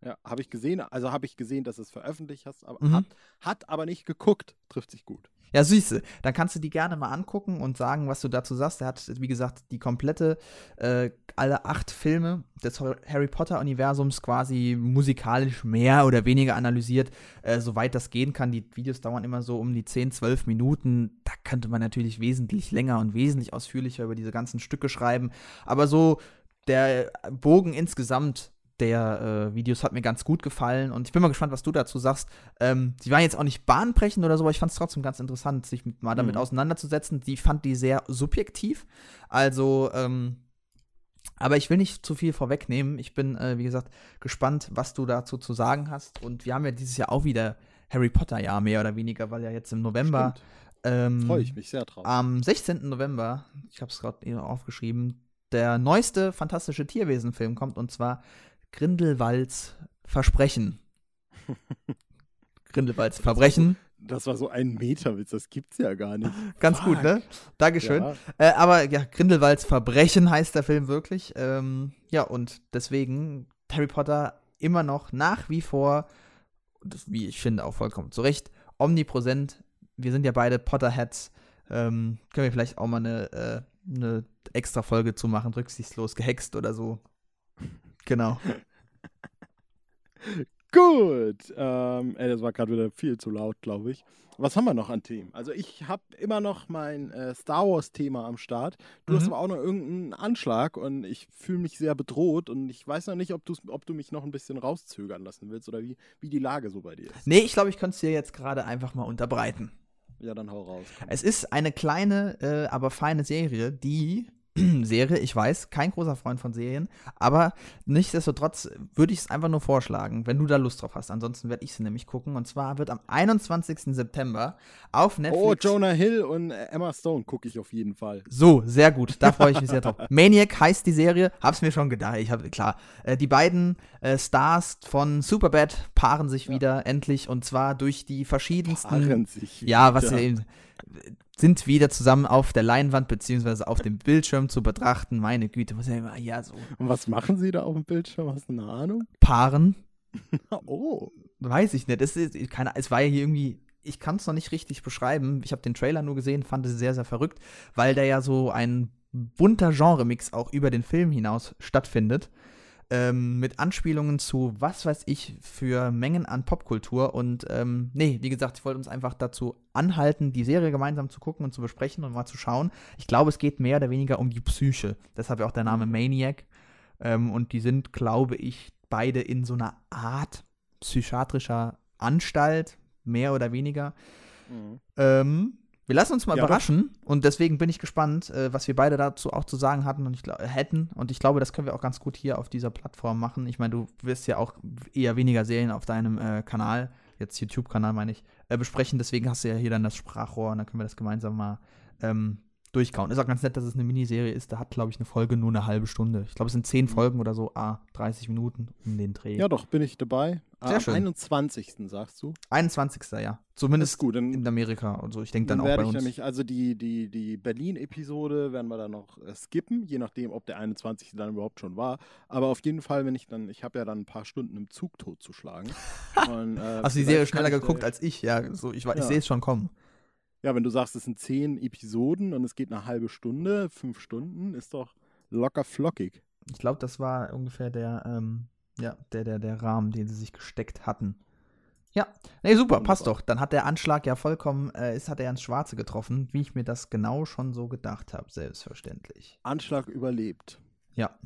Ja, habe ich gesehen. Also habe ich gesehen, dass es veröffentlicht hast, aber Mhm. hat, hat aber nicht geguckt. Trifft sich gut. Ja, süße. Dann kannst du die gerne mal angucken und sagen, was du dazu sagst. Er hat, wie gesagt, die komplette, äh, alle acht Filme des Har- Harry Potter-Universums quasi musikalisch mehr oder weniger analysiert, äh, soweit das gehen kann. Die Videos dauern immer so um die 10, 12 Minuten. Da könnte man natürlich wesentlich länger und wesentlich ausführlicher über diese ganzen Stücke schreiben. Aber so der Bogen insgesamt der äh, Videos hat mir ganz gut gefallen und ich bin mal gespannt, was du dazu sagst. Ähm, sie waren jetzt auch nicht bahnbrechend oder so, aber ich fand es trotzdem ganz interessant, sich mit, mal damit Mhm. auseinanderzusetzen. Die fand die sehr subjektiv. Also, ähm, aber ich will nicht zu viel vorwegnehmen. Ich bin, äh, wie gesagt, gespannt, was du dazu zu sagen hast. Und wir haben ja dieses Jahr auch wieder Harry Potter-Jahr, mehr oder weniger, weil ja jetzt im November. Ähm, Freue ich mich sehr drauf. am 16. November, ich habe es gerade eben aufgeschrieben, der neueste fantastische Tierwesen-Film kommt und zwar Grindelwalds Versprechen. Grindelwalds Verbrechen. Das war so ein Meterwitz, das gibt's ja gar nicht. Ganz gut, Fuck. ne? Dankeschön. Ja. Äh, aber ja, Grindelwalds Verbrechen heißt der Film wirklich. Ähm, ja, und deswegen Harry Potter immer noch nach wie vor, das, wie ich finde, auch vollkommen zu Recht, omnipräsent. Wir sind ja beide Potterheads. Ähm, können wir vielleicht auch mal eine, äh, eine extra Folge zu machen, rücksichtslos gehext oder so. Genau. Gut. Ähm, ey, das war gerade wieder viel zu laut, glaube ich. Was haben wir noch an Themen? Also ich habe immer noch mein äh, Star Wars-Thema am Start. Du hast Mhm. aber auch noch irgendeinen Anschlag und ich fühle mich sehr bedroht und ich weiß noch nicht, ob, ob du mich noch ein bisschen rauszögern lassen willst oder wie, wie die Lage so bei dir ist. Nee, ich glaube, ich könnte es dir jetzt gerade einfach mal unterbreiten. Ja, dann hau raus. komm. Es ist eine kleine, äh, aber feine Serie, die Serie, ich weiß, kein großer Freund von Serien, aber nichtsdestotrotz würde ich es einfach nur vorschlagen, wenn du da Lust drauf hast. Ansonsten werde ich sie nämlich gucken. Und zwar wird am 21. September auf Netflix. Oh, Jonah Hill und Emma Stone gucke ich auf jeden Fall. So, sehr gut. Da freue ich mich sehr drauf. Maniac heißt die Serie. Hab's mir schon gedacht. Ich habe klar. Äh, die beiden äh, Stars von Superbad paaren sich Ja. wieder endlich und zwar durch die verschiedensten. Paaren sich. Ja, was wieder. ja eben sind wieder zusammen auf der Leinwand beziehungsweise auf dem Bildschirm zu betrachten. Meine Güte, muss ja immer ja so Und was machen sie da auf dem Bildschirm? Hast du eine Ahnung? paaren. Oh. Weiß ich nicht. Es, ist, keine, es war ja hier irgendwie. Ich kann es noch nicht richtig beschreiben. Ich habe den Trailer nur gesehen, fand es sehr, sehr verrückt, weil da ja so ein bunter Genremix auch über den Film hinaus stattfindet. Ähm, mit Anspielungen zu was weiß ich für Mengen an Popkultur. Und ähm, nee, wie gesagt, ich wollte uns einfach dazu anhalten, die Serie gemeinsam zu gucken und zu besprechen und mal zu schauen. Ich glaube, es geht mehr oder weniger um die Psyche. Deshalb ja auch der Name Maniac. Ähm, und die sind, glaube ich, beide in so einer Art psychiatrischer Anstalt, mehr oder weniger. Mhm. Ähm, wir lassen uns mal Ja, doch. überraschen und deswegen bin ich gespannt, äh, was wir beide dazu auch zu sagen hatten und ich glaub, hätten. Und ich glaube, das können wir auch ganz gut hier auf dieser Plattform machen. Ich meine, du wirst ja auch eher weniger Serien auf deinem äh, Kanal, jetzt YouTube-Kanal meine ich, äh, besprechen. Deswegen hast du ja hier dann das Sprachrohr und dann können wir das gemeinsam mal ähm, durchkauen. Ist auch ganz nett, dass es eine Miniserie ist. Da hat, glaube ich, eine Folge nur eine halbe Stunde. Ich glaube, es sind zehn Mhm. Folgen oder so, ah, 30 Minuten um den Dreh. Ja, doch, bin ich dabei. Sehr Am schön. 21. sagst du. 21. ja. Zumindest ist gut. Dann, in Amerika und so. Ich denke dann dann, auch werde bei ich uns. nämlich, also die, die, die Berlin-Episode werden wir dann noch äh, skippen, je nachdem, ob der 21. dann überhaupt schon war. Aber auf jeden Fall, wenn ich dann, ich habe ja dann ein paar Stunden im Zug totzuschlagen. Und, äh, Hast du die Serie schneller geguckt als ich? Ja, so, ich, wa- ich Ja. sehe es schon kommen. Ja, wenn du sagst, es sind zehn Episoden und es geht eine halbe Stunde, fünf Stunden, ist doch locker flockig. Ich glaube, das war ungefähr der, ähm, ja, der, der, der Rahmen, den sie sich gesteckt hatten. Ja, nee, super, passt doch. Dann hat der Anschlag ja vollkommen, äh, ist, hat er ins Schwarze getroffen, wie ich mir das genau schon so gedacht habe, selbstverständlich. Anschlag überlebt. Ja.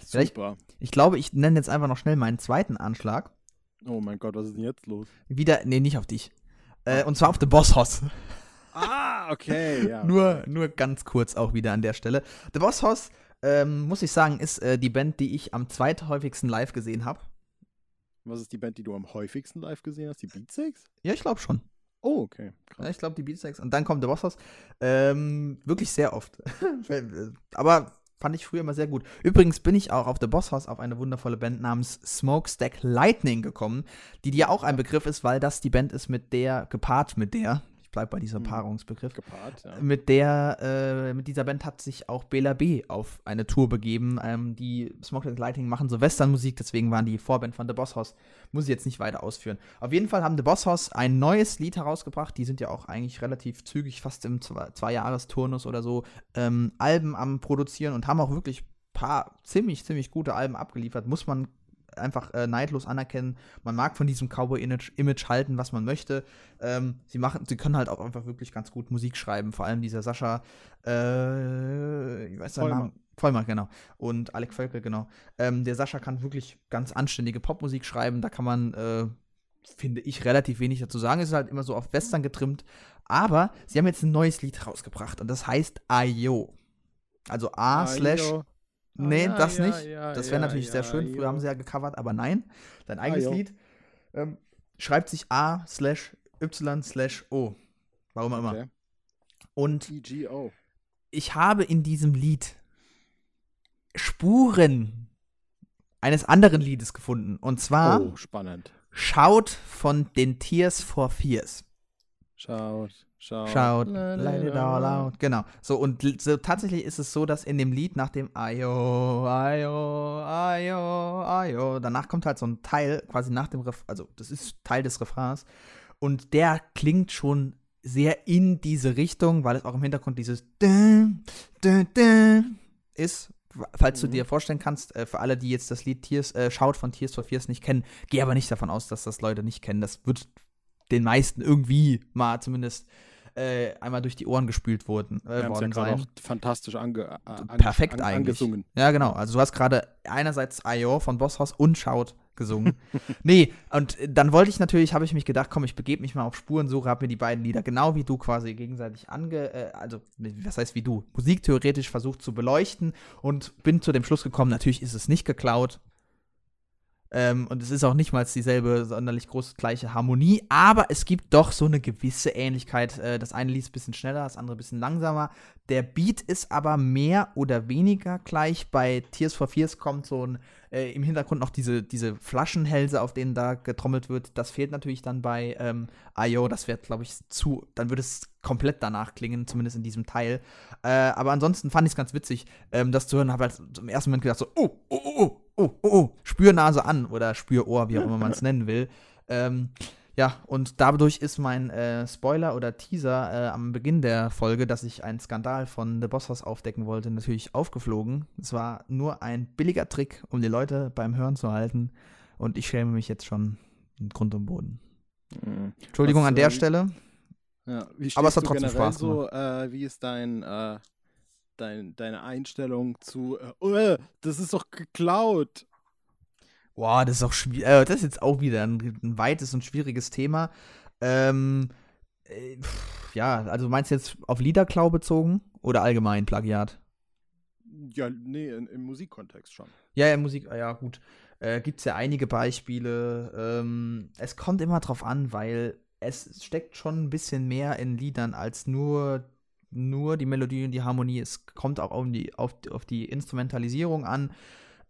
Super. Ich glaube, ich nenne jetzt einfach noch schnell meinen zweiten Anschlag. Oh mein Gott, was ist denn jetzt los? Wieder, nee, nicht auf dich. Äh, und zwar auf The Boss Hoss. Ah, okay, ja. Nur, nur ganz kurz auch wieder an der Stelle. The Boss Hoss, ähm, muss ich sagen, ist äh, die Band, die ich am zweithäufigsten live gesehen habe. Was ist die Band, die du am häufigsten live gesehen hast? Die Beatsteaks? Ja, ich glaube schon. Oh, okay. Ja, Krass. ich glaube, die Beatsteaks. Und dann kommt The Boss Hoss. Ähm, wirklich sehr oft. Aber fand ich früher immer sehr gut. Übrigens bin ich auch auf The Boss Hoss auf eine wundervolle Band namens Smokestack Lightning gekommen, die dir auch ein Begriff ist, weil das die Band ist, mit der, gepaart mit der, bleibe bei diesem Mhm. Paarungsbegriff. Gepaart, ja. Mit der, äh, mit dieser Band hat sich auch Bela B. auf eine Tour begeben. Ähm, die Smoke and Lighting machen so Westernmusik, deswegen waren die Vorband von The Boss House. Muss ich jetzt nicht weiter ausführen. Auf jeden Fall haben The Boss House ein neues Lied herausgebracht. Die sind ja auch eigentlich relativ zügig, fast im Zwei- Zwei-Jahres-Turnus oder so, ähm, Alben am Produzieren und haben auch wirklich paar ziemlich, ziemlich gute Alben abgeliefert. Muss man einfach äh, neidlos anerkennen. Man mag von diesem Cowboy-Image Image halten, was man möchte. Ähm, sie machen, sie können halt auch einfach wirklich ganz gut Musik schreiben. Vor allem dieser Sascha, äh, ich weiß seinen Vollmer. Namen. Vollmer, genau. Und Alec Völkel, genau. Ähm, der Sascha kann wirklich ganz anständige Popmusik schreiben. Da kann man, äh, finde ich, relativ wenig dazu sagen. Es ist halt immer so auf Western getrimmt. Aber sie haben jetzt ein neues Lied rausgebracht und das heißt Ayo. Also A slash Ayo. Nee, Ah, das ja, nicht. ja, das wäre ja, natürlich sehr schön. Früher haben sie ja gecovert, aber nein. Dein eigenes jo. Lied ähm, schreibt sich A slash Y slash O. Warum auch immer. Okay. Und EGO. ich habe in diesem Lied Spuren eines anderen Liedes gefunden. Und zwar Oh, spannend. Schaut von den Tears for Fears. Schaut, La, la, let it all out. Genau. So, und so, tatsächlich ist es so, dass in dem Lied nach dem Ayo, Ayo, Ayo, Ayo, danach kommt halt so ein Teil, quasi nach dem Ref, also das ist Teil des Refrains. Und der klingt schon sehr in diese Richtung, weil es auch im Hintergrund dieses ist. Falls du Mhm. dir vorstellen kannst, äh, für alle, die jetzt das Lied Tears, äh, Schaut von Tears for Fears nicht kennen, geh aber nicht davon aus, dass das Leute nicht kennen. Das wird den meisten irgendwie mal zumindest äh, einmal durch die Ohren gespült wurden, äh, Wir es ja worden gerade auch fantastisch ange, äh, ange, Perfekt an, eigentlich. angesungen. Ja, genau. Also du hast gerade einerseits IO von Bosshaus und Schaut gesungen. nee, und dann wollte ich natürlich, habe ich mich gedacht, komm, ich begebe mich mal auf Spurensuche, habe mir die beiden Lieder genau wie du quasi gegenseitig ange, äh, also was heißt wie du, musiktheoretisch versucht zu beleuchten und bin zu dem Schluss gekommen, natürlich ist es nicht geklaut. Ähm, und es ist auch nicht mal dieselbe sonderlich groß gleiche Harmonie, aber es gibt doch so eine gewisse Ähnlichkeit. Äh, das eine Lied ist ein bisschen schneller, das andere ein bisschen langsamer. Der Beat ist aber mehr oder weniger gleich. Bei Tears for Fears kommt so ein äh, im Hintergrund noch diese, diese Flaschenhälse, auf denen da getrommelt wird. Das fehlt natürlich dann bei ähm, IO. Das wird, glaube ich, zu. Dann würde es komplett danach klingen, zumindest in diesem Teil. Äh, aber ansonsten fand ich es ganz witzig, ähm, das zu hören. Habe halt im ersten Moment gedacht so, oh, oh, oh, oh, oh, oh, oh, Spürnase an oder Spürohr, wie auch immer man es nennen will. Ähm, ja, und dadurch ist mein äh, Spoiler oder Teaser äh, am Beginn der Folge, dass ich einen Skandal von The Boss House aufdecken wollte, natürlich aufgeflogen. Es war nur ein billiger Trick, um die Leute beim Hören zu halten. Und ich schäme mich jetzt schon in Grund und Boden. Mhm. Entschuldigung Was, an der äh, Stelle. Ja, Aber es hat trotzdem Spaß so, äh, wie ist dein, äh, dein, deine Einstellung zu, äh, oh, äh, das ist doch geklaut. Boah, das ist auch schwierig. Äh, das ist jetzt auch wieder ein, ein weites und schwieriges Thema. Ähm, äh, pff, ja, also meinst du jetzt auf Liederklau bezogen oder allgemein Plagiat? Ja, nee, in, im Musikkontext schon. Ja, ja, Musik, ah ja, gut. Äh, Gibt es ja einige Beispiele. Ähm, es kommt immer drauf an, weil es steckt schon ein bisschen mehr in Liedern als nur, nur die Melodie und die Harmonie. Es kommt auch um die, auf, auf die Instrumentalisierung an.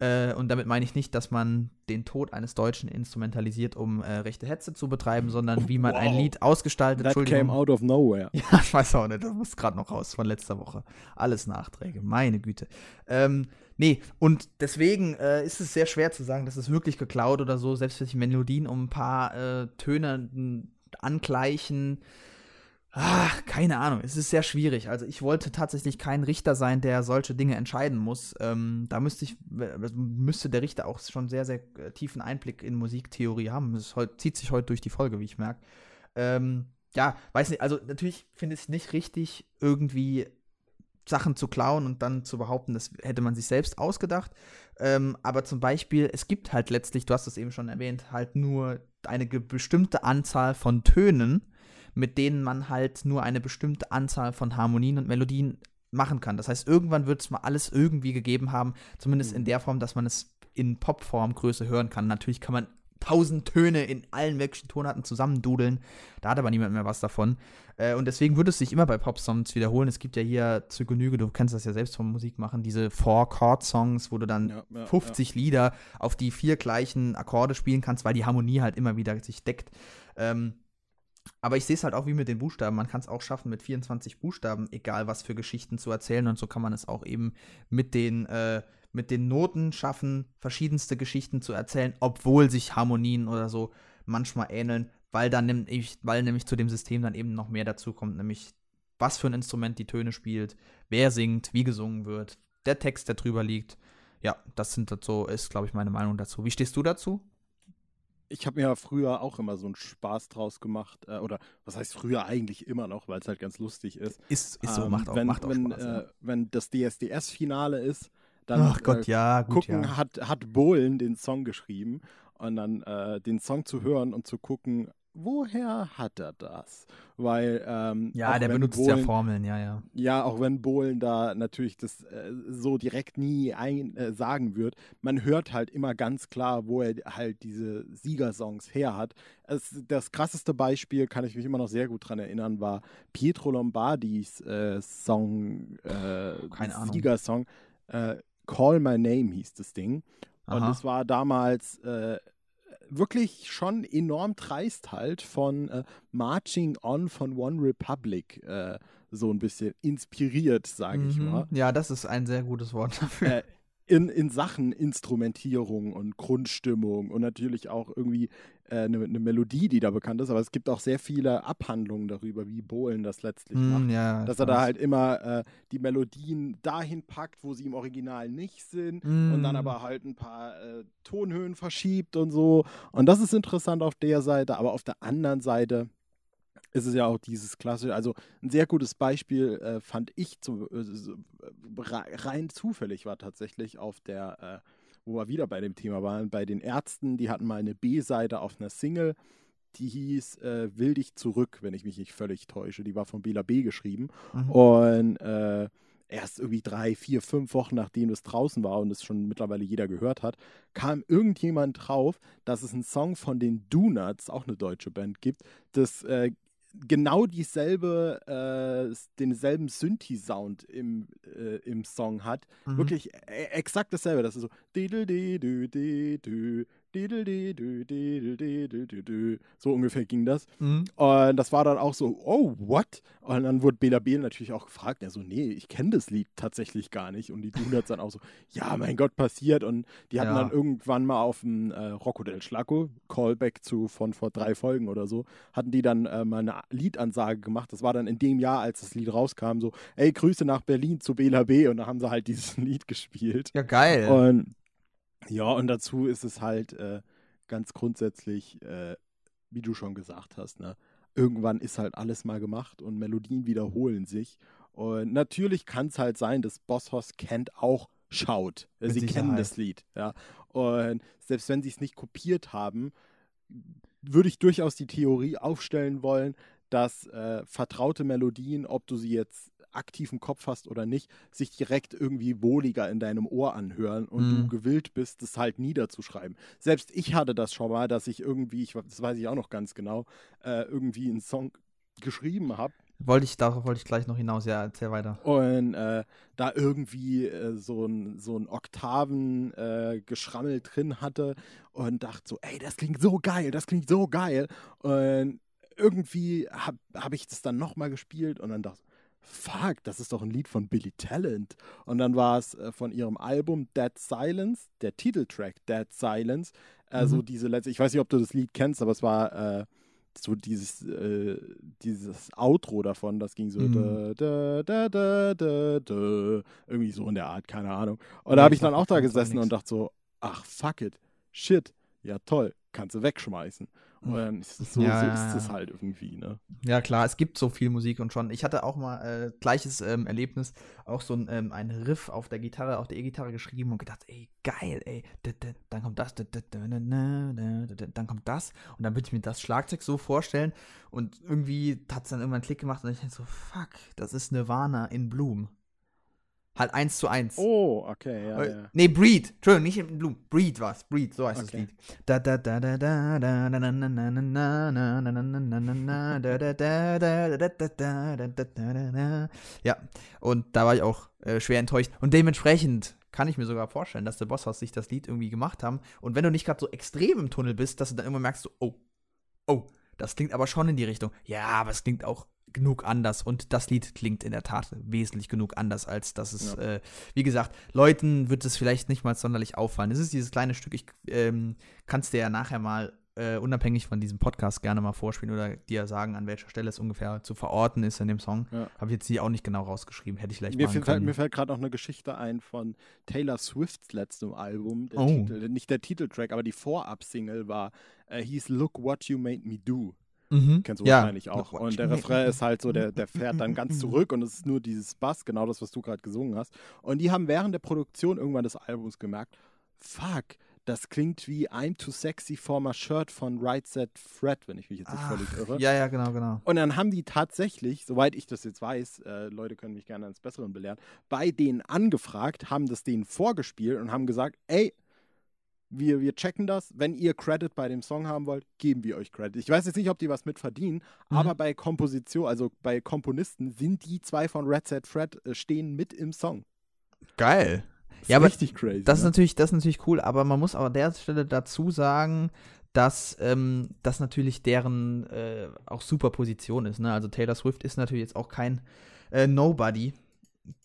Äh, und damit meine ich nicht, dass man den Tod eines Deutschen instrumentalisiert, um äh, rechte Hetze zu betreiben, sondern wie man ein Wow. Lied ausgestaltet. That came out of nowhere. Ja, ich weiß auch nicht, das muss gerade noch raus von letzter Woche. Alles Nachträge, meine Güte. Ähm, nee, und deswegen äh, ist es sehr schwer zu sagen, das ist wirklich geklaut oder so, selbst wenn die Melodien um ein paar äh, Töne n- angleichen. Ah, keine Ahnung, es ist sehr schwierig. Also ich wollte tatsächlich kein Richter sein, der solche Dinge entscheiden muss. Ähm, da müsste ich, äh, müsste der Richter auch schon sehr, sehr äh, tiefen Einblick in Musiktheorie haben. Das zieht sich heute durch die Folge, wie ich merke. Ähm, ja, weiß nicht, also natürlich finde ich es nicht richtig, irgendwie Sachen zu klauen und dann zu behaupten, das hätte man sich selbst ausgedacht. Ähm, aber zum Beispiel, es gibt halt letztlich, du hast es eben schon erwähnt, halt nur eine bestimmte Anzahl von Tönen, mit denen man halt nur eine bestimmte Anzahl von Harmonien und Melodien machen kann. Das heißt, irgendwann wird es mal alles irgendwie gegeben haben, zumindest in Mhm. der Form, dass man es in Popformgröße hören kann. Natürlich kann man tausend Töne in allen möglichen Tonarten zusammendudeln. Da hat aber niemand mehr was davon. Äh, und deswegen würde es sich immer bei Popsongs wiederholen. Es gibt ja hier zu Genüge, du kennst das ja selbst vom Musikmachen, diese Four-Chord-Songs, wo du dann Ja, ja, 50 Lieder auf die vier gleichen Akkorde spielen kannst, weil die Harmonie halt immer wieder sich deckt. Ähm, Aber ich sehe es halt auch wie mit den Buchstaben. Man kann es auch schaffen, mit 24 Buchstaben, egal was für Geschichten zu erzählen. Und so kann man es auch eben mit den, äh, mit den Noten schaffen, verschiedenste Geschichten zu erzählen, obwohl sich Harmonien oder so manchmal ähneln, weil dann nämlich, weil nämlich zu dem System dann eben noch mehr dazu kommt, nämlich was für ein Instrument die Töne spielt, wer singt, wie gesungen wird, der Text, der drüber liegt. Ja, das sind so, ist, glaube ich, meine Meinung dazu. Wie stehst du dazu? Ich habe mir ja früher auch immer so einen Spaß draus gemacht. Äh, oder was heißt früher eigentlich immer noch, weil es halt ganz lustig ist. Ist, ist so, Ähm, macht auch, wenn, macht auch wenn, Spaß. äh, wenn das DSDS-Finale ist, dann Ach Gott, äh, ja, gut, gucken, ja. hat, hat Bohlen den Song geschrieben und dann äh, den Song zu hören und zu gucken, woher hat er das? Weil ähm, Ja, der benutzt ja Bohlen, Formeln, ja, ja. ja, auch wenn Bohlen da natürlich das äh, so direkt nie ein, äh, sagen wird, man hört halt immer ganz klar, wo er halt diese Siegersongs her hat. Es, das krasseste Beispiel, kann ich mich immer noch sehr gut dran erinnern, war Pietro Lombardis äh, Song, äh, Keine Ahnung. Siegersong. Äh, Call My Name hieß das Ding. Und Aha. es war damals äh, wirklich schon enorm dreist halt von äh, Marching On von One Republic äh, so ein bisschen inspiriert, sage ich Mhm. mal. Ja, das ist ein sehr gutes Wort dafür. In, in Sachen Instrumentierung und Grundstimmung und natürlich auch irgendwie eine äh, ne ne Melodie, die da bekannt ist, aber es gibt auch sehr viele Abhandlungen darüber, wie Bohlen das letztlich macht Mm, ja, dass er da halt immer äh, die Melodien dahin packt, wo sie im Original nicht sind und dann Mm. aber halt ein paar äh, Tonhöhen verschiebt und so. Und das ist interessant auf der Seite, aber auf der anderen Seite ist es ja auch dieses klassische, also ein sehr gutes Beispiel äh, fand ich zu, äh, rein zufällig war tatsächlich auf der, äh, wo wir wieder bei dem Thema waren, bei den Ärzten, die hatten mal eine B-Seite auf einer Single, die hieß äh, Will dich zurück, wenn ich mich nicht völlig täusche. Die war von Bela B geschrieben. Mhm. Und äh, erst irgendwie drei, vier, fünf Wochen nachdem es draußen war und es schon mittlerweile jeder gehört hat, kam irgendjemand drauf, dass es einen Song von den Donuts, auch eine deutsche Band, gibt, das äh, genau dieselbe, äh, denselben Synthi-Sound im, äh, im Song hat. Mhm. Wirklich äh, exakt dasselbe. Das ist so. So ungefähr ging das. Mhm. Und das war dann auch so, oh, what? Und dann wurde Bela B natürlich auch gefragt, er so, nee, ich kenne das Lied tatsächlich gar nicht. Und die Donuts dann auch so, ja, mein Gott, passiert. Und die hatten Ja. dann irgendwann mal auf dem äh, Rocco del Schlacco, Callback zu von vor drei Folgen oder so, hatten die dann äh, mal eine Liedansage gemacht. Das war dann in dem Jahr, als das Lied rauskam, so, ey, Grüße nach Berlin zu Bela B. Und da haben sie halt dieses Lied gespielt. Ja, geil. Und ja, und dazu ist es halt äh, ganz grundsätzlich, äh, wie du schon gesagt hast, ne? Irgendwann ist halt alles mal gemacht und Melodien wiederholen sich. Und natürlich kann es halt sein, dass Bosshaus kennt auch Schaut. Mit sie kennen Sicherheit. das Lied, ja. Und selbst wenn sie es nicht kopiert haben, würde ich durchaus die Theorie aufstellen wollen, dass äh, vertraute Melodien, ob du sie jetzt aktiv im Kopf hast oder nicht, sich direkt irgendwie wohliger in deinem Ohr anhören und Mhm. du gewillt bist, das halt niederzuschreiben. Selbst ich hatte das schon mal, dass ich irgendwie, ich, das weiß ich auch noch ganz genau, äh, irgendwie einen Song geschrieben habe wollte ich, darauf wollte ich gleich noch hinaus. Ja, erzähl weiter. und äh, da irgendwie äh, so ein, so ein Oktaven äh, drin hatte und dachte so, ey, das klingt so geil, das klingt so geil. Und irgendwie habe hab ich das dann nochmal gespielt und dann dachte ich, fuck, das ist doch ein Lied von Billy Talent. Und dann war es äh, von ihrem Album Dead Silence, der Titeltrack Dead Silence, also Mhm. diese letzte, ich weiß nicht, ob du das Lied kennst, aber es war äh, so dieses, äh, dieses Outro davon, das ging so Mhm. da, da, da, irgendwie so in der Art, keine Ahnung. Und Ja, da habe ich dann auch da gesessen und dachte so, ach fuck it, shit, ja toll, kannst du wegschmeißen. Es so, Ja, so ist es halt irgendwie, ne? Ja, klar, es gibt so viel Musik und schon. Ich hatte auch mal äh, gleiches ähm, Erlebnis, auch so ein, ähm, ein Riff auf der Gitarre, auf der E-Gitarre geschrieben und gedacht, ey, geil, ey, dann kommt das, dann kommt das und dann würde ich mir das Schlagzeug so vorstellen und irgendwie hat es dann irgendwann einen Klick gemacht und ich dachte so, fuck, das ist Nirvana in Bloom. Halt eins zu eins. Oh, okay, ja, ja. Nee, Breed. Entschuldigung, nicht Bloom. Breed war's. Breed, so heißt okay. das Lied. ja, und da war ich auch äh, schwer enttäuscht. Und dementsprechend kann ich mir sogar vorstellen, dass der Boss Bosshaus sich das Lied irgendwie gemacht haben. Und wenn du nicht gerade so extrem im Tunnel bist, dass du dann immer merkst, so, oh, oh, das klingt aber schon in die Richtung. Ja, aber es klingt auch genug anders und das Lied klingt in der Tat wesentlich genug anders, als dass es, Ja. äh, wie gesagt, Leuten wird es vielleicht nicht mal sonderlich auffallen. Es ist dieses kleine Stück, ich ähm, kann es dir ja nachher mal äh, unabhängig von diesem Podcast gerne mal vorspielen oder dir sagen, an welcher Stelle es ungefähr zu verorten ist in dem Song. Ja. Habe ich jetzt hier auch nicht genau rausgeschrieben, hätte ich vielleicht Mir, machen fällt- können. mir fällt gerade noch eine Geschichte ein von Taylor Swifts letztem Album. Der Oh. Titel, nicht der Titeltrack, aber die Vorab-Single war äh, hieß Look What You Made Me Do. Mhm. Kennst du ja. wahrscheinlich auch. Und der Refrain ist halt so, der, der fährt dann ganz zurück und es ist nur dieses Bass, genau das, was du gerade gesungen hast. Und die haben während der Produktion irgendwann des Albums gemerkt, fuck, das klingt wie I'm Too Sexy for My Shirt von Right Set Fred, wenn ich mich jetzt nicht völlig irre. Ja, ja, genau, genau. Und dann haben die tatsächlich, soweit ich das jetzt weiß, äh, Leute können mich gerne ans Besseren belehren, bei denen angefragt, haben das denen vorgespielt und haben gesagt, ey, wir, wir checken das. Wenn ihr Credit bei dem Song haben wollt, geben wir euch Credit. Ich weiß jetzt nicht, ob die was mit verdienen, Mhm. aber bei Komposition, also bei Komponisten, sind die zwei von Red Set Fred äh, stehen mit im Song. Geil. Das Ja, richtig crazy. Das ist, ne? natürlich, das ist natürlich cool, aber man muss aber an der Stelle dazu sagen, dass ähm, das natürlich deren äh, auch super Position ist. Ne? Also Taylor Swift ist natürlich jetzt auch kein äh, Nobody.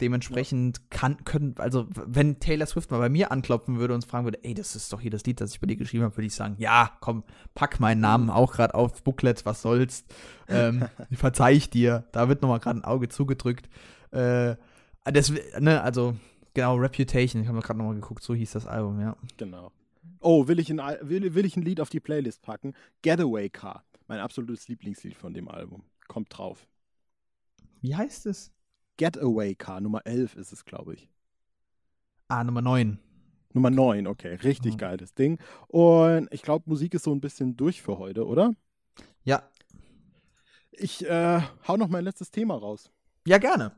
Dementsprechend kann, können, also wenn Taylor Swift mal bei mir anklopfen würde und fragen würde, ey, das ist doch hier das Lied, das ich bei dir geschrieben habe, würde ich sagen, ja, komm, pack meinen Namen auch gerade auf Booklet, was soll's. Ähm, verzeih ich dir. Da wird nochmal gerade ein Auge zugedrückt. Äh, das, ne, also Genau, Reputation. Ich habe gerade nochmal geguckt, so hieß das Album, ja. Genau. Oh, will ich, ein, will, will ich ein Lied auf die Playlist packen? Getaway Car. Mein absolutes Lieblingslied von dem Album. Kommt drauf. Wie heißt es? Getaway Car, Nummer 11 ist es, glaube ich. Ah, Nummer 9. Nummer 9, okay. Richtig Mhm. geiles Ding. Und ich glaube, Musik ist so ein bisschen durch für heute, oder? Ja. Ich äh, hau noch mein letztes Thema raus. Ja, gerne.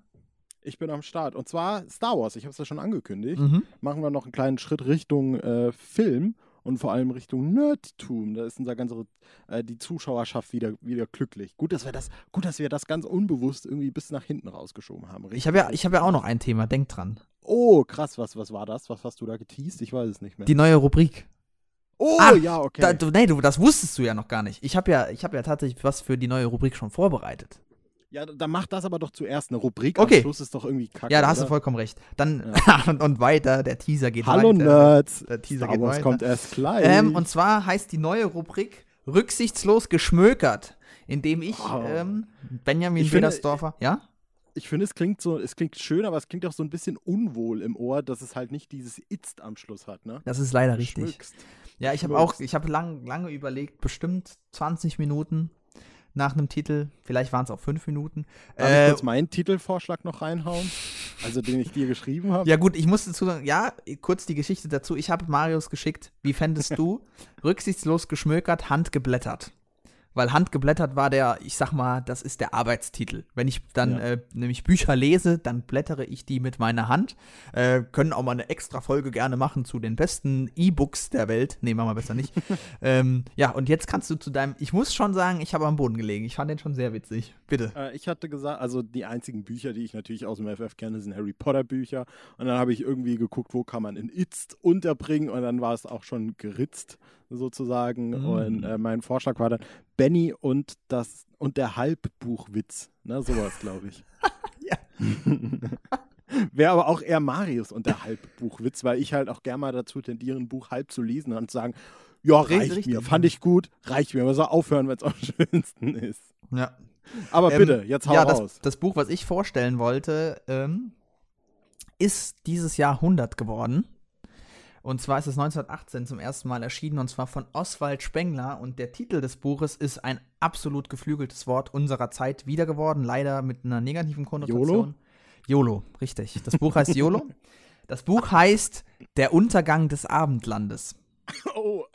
Ich bin am Start. Und zwar Star Wars. Ich habe es ja schon angekündigt. Mhm. Machen wir noch einen kleinen Schritt Richtung äh, Film und vor allem Richtung Nerdtum. Da ist unser ganze, äh, die Zuschauerschaft wieder, wieder glücklich. Gut, dass wir das, gut, dass wir das ganz unbewusst irgendwie bis nach hinten rausgeschoben haben. Ich habe ja, ich hab ja auch noch ein Thema, denk dran. Oh, krass, was, was war das? Was hast du da geteased? Ich weiß es nicht mehr. Die neue Rubrik. oh, Ah, ja, okay. Da, du, nee, du, das wusstest du ja noch gar nicht. Ich habe ja, ich hab ja tatsächlich was für die neue Rubrik schon vorbereitet. Ja, dann mach das aber doch zuerst. Eine Rubrik Okay. am Schluss ist doch irgendwie kacke. Ja, da hast du oder? vollkommen recht. Dann und, und weiter, der Teaser geht Hallo weiter. Nerds. Der Teaser Star geht Wars weiter. kommt erst gleich. Ähm, und zwar heißt die neue Rubrik Rücksichtslos geschmökert, indem ich Oh. ähm, Benjamin Ich finde- ja? ich finde, es klingt so, es klingt schön, aber es klingt auch so ein bisschen unwohl im Ohr, dass es halt nicht dieses Itzt am Schluss hat, ne? Das ist leider richtig. Schmückst. Ja, ich habe auch, ich habe lang, lange überlegt, bestimmt 20 Minuten nach einem Titel, vielleicht waren es auch 5 Minuten. Darf ich Äh, kurz meinen Titelvorschlag noch reinhauen? Also den ich dir geschrieben habe? ja gut, ich muss dazu sagen, ja, kurz die Geschichte dazu. Ich habe Marius geschickt, wie fändest du, rücksichtslos geschmökert, handgeblättert. Weil handgeblättert war der, ich sag mal, das ist der Arbeitstitel. Wenn ich dann Ja. äh, nämlich Bücher lese, dann blättere ich die mit meiner Hand. Äh, können auch mal eine extra Folge gerne machen zu den besten E-Books der Welt. Nee, machen wir besser nicht. ähm, ja, und jetzt kannst du zu deinem, ich muss schon sagen, ich habe am Boden gelegen. Ich fand den schon sehr witzig. Bitte. Äh, ich hatte gesagt, also die einzigen Bücher, die ich natürlich aus dem FF kenne, sind Harry Potter Bücher. Und dann habe ich irgendwie geguckt, wo kann man in Itzt unterbringen. Und dann war es auch schon geritzt sozusagen. Mm. Und äh, mein Vorschlag war dann Benny und das und der Halbbuchwitz. Ne, sowas, glaube ich. Ja. Wäre aber auch eher Marius und der Halbbuchwitz, weil ich halt auch gerne mal dazu tendiere, ein Buch halb zu lesen und zu sagen, ja, reicht richtig. mir, fand ich gut, reicht mir, aber soll aufhören, wenn es am schönsten ist. Ja. Aber Ähm, bitte, jetzt hau ja, raus. das, das Buch, was ich vorstellen wollte, ähm, ist dieses Jahr 100 geworden. Und zwar ist es 1918 zum ersten Mal erschienen und zwar von Oswald Spengler. Und der Titel des Buches ist ein absolut geflügeltes Wort unserer Zeit wieder geworden, leider mit einer negativen Konnotation. YOLO, richtig. Das Buch heißt YOLO. Das Buch heißt Der Untergang des Abendlandes. Oh,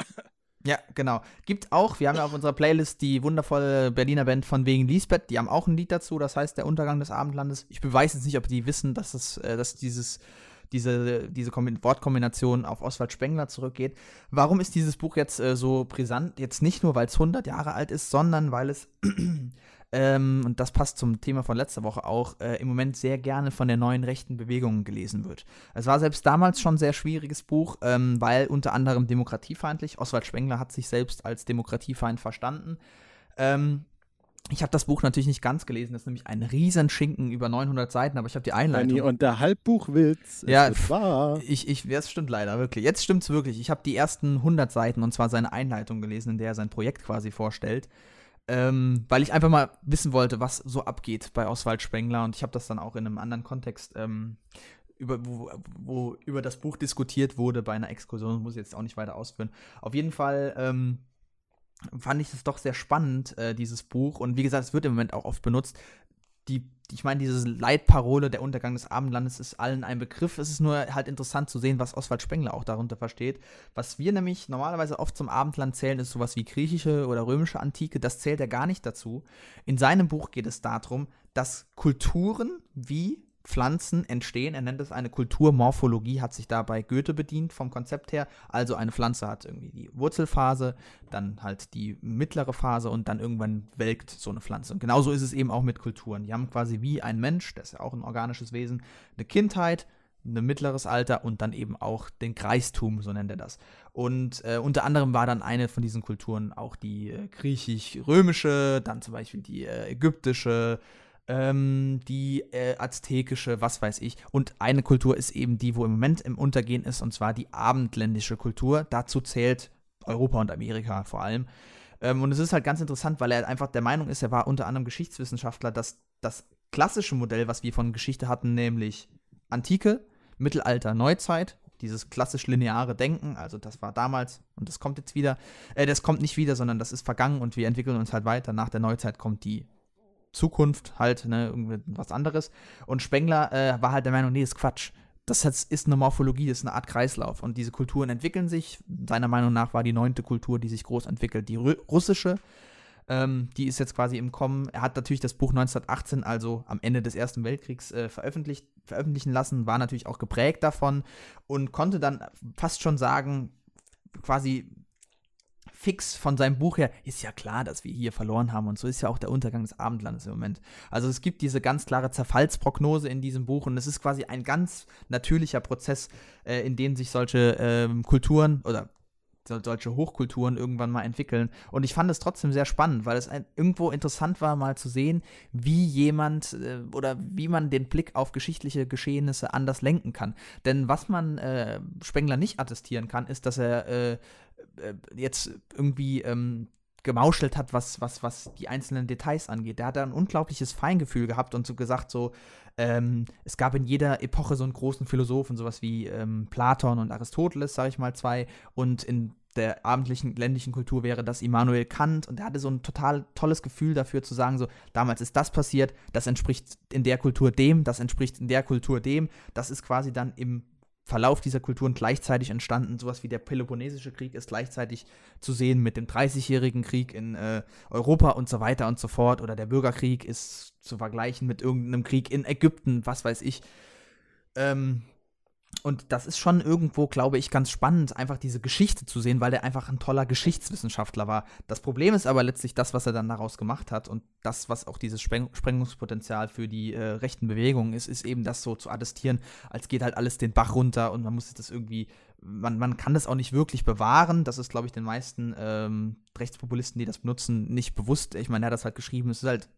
Ja, genau. Gibt auch, wir haben ja auf unserer Playlist die wundervolle Berliner Band von wegen Lisbeth, die haben auch ein Lied dazu, das heißt Der Untergang des Abendlandes. Ich beweise jetzt nicht, ob die wissen, dass es, äh, dass dieses, diese, diese Kombi- Wortkombination auf Oswald Spengler zurückgeht. Warum ist dieses Buch jetzt äh, so brisant? Jetzt nicht nur, weil es 100 Jahre alt ist, sondern weil es, ähm, und das passt zum Thema von letzter Woche auch, äh, im Moment sehr gerne von der neuen rechten Bewegung gelesen wird. Es war selbst damals schon ein sehr schwieriges Buch, ähm, weil unter anderem demokratiefeindlich, Oswald Spengler hat sich selbst als Demokratiefeind verstanden. Ähm, ich habe das Buch natürlich nicht ganz gelesen, das ist nämlich ein Riesenschinken über 900 Seiten, aber ich habe die Einleitung. Benni, und der Halbbuchwitz Ja, ist wahr. Ich, ich, das stimmt leider, wirklich. Jetzt stimmt's wirklich. Ich habe die ersten 100 Seiten und zwar seine Einleitung gelesen, in der er sein Projekt quasi vorstellt. Ähm, weil ich einfach mal wissen wollte, was so abgeht bei Oswald Spengler und ich habe das dann auch in einem anderen Kontext ähm, über, wo, wo über das Buch diskutiert wurde bei einer Exkursion, muss ich jetzt auch nicht weiter ausführen. Auf jeden Fall ähm, fand ich es doch sehr spannend, äh, dieses Buch. Und wie gesagt, es wird im Moment auch oft benutzt. Die, ich meine, diese Leitparole, der Untergang des Abendlandes, ist allen ein Begriff. Es ist nur halt interessant zu sehen, was Oswald Spengler auch darunter versteht. Was wir nämlich normalerweise oft zum Abendland zählen, ist sowas wie griechische oder römische Antike. Das zählt er gar nicht dazu. In seinem Buch geht es darum, dass Kulturen wie Pflanzen entstehen. Er nennt es eine Kulturmorphologie, hat sich dabei Goethe bedient vom Konzept her. Also eine Pflanze hat irgendwie die Wurzelphase, dann halt die mittlere Phase und dann irgendwann welkt so eine Pflanze. Und genauso ist es eben auch mit Kulturen. Die haben quasi wie ein Mensch, das ist ja auch ein organisches Wesen, eine Kindheit, ein mittleres Alter und dann eben auch den Kreistum, so nennt er das. Und äh, unter anderem war dann eine von diesen Kulturen auch die äh, griechisch-römische, dann zum Beispiel die äh, ägyptische, ähm, die äh, aztekische, was weiß ich. Und eine Kultur ist eben die, wo im Moment im Untergehen ist, und zwar die abendländische Kultur. Dazu zählt Europa und Amerika vor allem. Ähm, und es ist halt ganz interessant, weil er einfach der Meinung ist, er war unter anderem Geschichtswissenschaftler, dass das klassische Modell, was wir von Geschichte hatten, nämlich Antike, Mittelalter, Neuzeit, dieses klassisch lineare Denken, also das war damals und das kommt jetzt wieder, äh, das kommt nicht wieder, sondern das ist vergangen und wir entwickeln uns halt weiter. Nach der Neuzeit kommt die Zukunft halt, ne, irgendwas anderes. Und Spengler äh, war halt der Meinung, nee, ist Quatsch. Das ist eine Morphologie, das ist eine Art Kreislauf. Und diese Kulturen entwickeln sich. Seiner Meinung nach war die neunte Kultur, die sich groß entwickelt, die russische. Ähm, die ist jetzt quasi im Kommen. Er hat natürlich das Buch 1918, also am Ende des Ersten Weltkriegs, äh, veröffentlicht, veröffentlichen lassen, war natürlich auch geprägt davon und konnte dann fast schon sagen, quasi fix von seinem Buch her, ist ja klar, dass wir hier verloren haben und so ist ja auch der Untergang des Abendlandes im Moment. Also es gibt diese ganz klare Zerfallsprognose in diesem Buch und es ist quasi ein ganz natürlicher Prozess, äh, in dem sich solche ähm, Kulturen oder solche Hochkulturen irgendwann mal entwickeln. Und ich fand es trotzdem sehr spannend, weil es ein, irgendwo interessant war, mal zu sehen, wie jemand äh, oder wie man den Blick auf geschichtliche Geschehnisse anders lenken kann. Denn was man äh, Spengler nicht attestieren kann, ist, dass er äh, äh, jetzt irgendwie ähm, gemauschelt hat, was, was, was die einzelnen Details angeht. Der hat da ein unglaubliches Feingefühl gehabt und so gesagt, so, ähm, es gab in jeder Epoche so einen großen Philosophen, sowas wie ähm, Platon und Aristoteles, sage ich mal, zwei, und in der abendlichen ländlichen Kultur wäre das Immanuel Kant. Und er hatte so ein total tolles Gefühl dafür zu sagen, so, damals ist das passiert, das entspricht in der Kultur dem, das entspricht in der Kultur dem, das ist quasi dann im Verlauf dieser Kulturen gleichzeitig entstanden. Sowas wie der Peloponnesische Krieg ist gleichzeitig zu sehen mit dem Dreißigjährigen Krieg in äh, Europa und so weiter und so fort. Oder der Bürgerkrieg ist zu vergleichen mit irgendeinem Krieg in Ägypten, was weiß ich. Ähm, und das ist schon irgendwo, glaube ich, ganz spannend, einfach diese Geschichte zu sehen, weil der einfach ein toller Geschichtswissenschaftler war. Das Problem ist aber letztlich das, was er dann daraus gemacht hat und das, was auch dieses Spreng Sprengungspotenzial für die äh, rechten Bewegungen ist, ist eben das so zu attestieren, als geht halt alles den Bach runter und man muss das irgendwie, man, man kann das auch nicht wirklich bewahren. Das ist, glaube ich, den meisten ähm, Rechtspopulisten, die das benutzen, nicht bewusst. Ich meine, er hat das halt geschrieben, es ist halt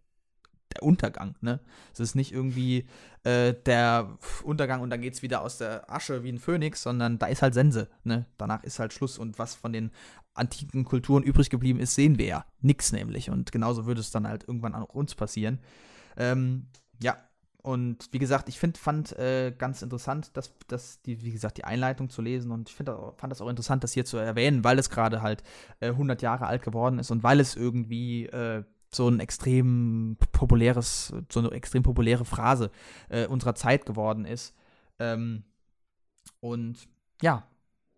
der Untergang, ne? Es ist nicht irgendwie äh, der Untergang und dann geht es wieder aus der Asche wie ein Phönix, sondern da ist halt Sense, ne? Danach ist halt Schluss und was von den antiken Kulturen übrig geblieben ist, sehen wir ja. Nix nämlich. Und genauso würde es dann halt irgendwann auch uns passieren. Ähm, ja, und wie gesagt, ich find, fand äh, ganz interessant, dass, dass die, wie gesagt, die Einleitung zu lesen und ich find, fand das auch interessant, das hier zu erwähnen, weil es gerade halt äh, 100 Jahre alt geworden ist und weil es irgendwie äh, so ein extrem populäres, so eine extrem populäre Phrase äh, unserer Zeit geworden ist. Ähm, und ja,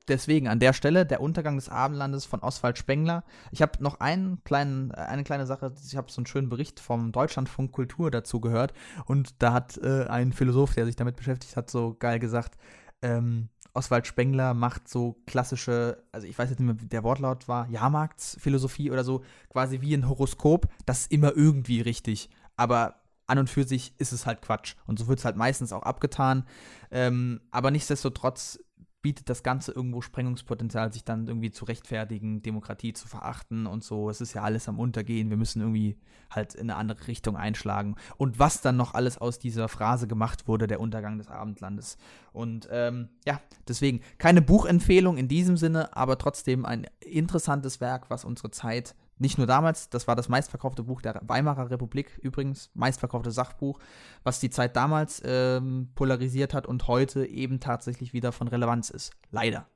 deswegen an der Stelle der Untergang des Abendlandes von Oswald Spengler. Ich habe noch einen kleinen, eine kleine Sache, ich habe so einen schönen Bericht vom Deutschlandfunk Kultur dazu gehört und da hat äh, ein Philosoph, der sich damit beschäftigt hat, so geil gesagt, ähm, Oswald Spengler macht so klassische, also ich weiß jetzt nicht mehr, wie der Wortlaut war, Jahrmarktsphilosophie oder so, quasi wie ein Horoskop, das ist immer irgendwie richtig, aber an und für sich ist es halt Quatsch. Und so wird es halt meistens auch abgetan. Ähm, aber nichtsdestotrotz bietet das Ganze irgendwo Sprengungspotenzial, sich dann irgendwie zu rechtfertigen, Demokratie zu verachten und so. Es ist ja alles am Untergehen. Wir müssen irgendwie halt in eine andere Richtung einschlagen. Und was dann noch alles aus dieser Phrase gemacht wurde, der Untergang des Abendlandes. Und ähm, ja, deswegen keine Buchempfehlung in diesem Sinne, aber trotzdem ein interessantes Werk, was unsere Zeit nicht nur damals, das war das meistverkaufte Buch der Weimarer Republik übrigens, meistverkaufte Sachbuch, was die Zeit damals ähm, polarisiert hat und heute eben tatsächlich wieder von Relevanz ist. Leider,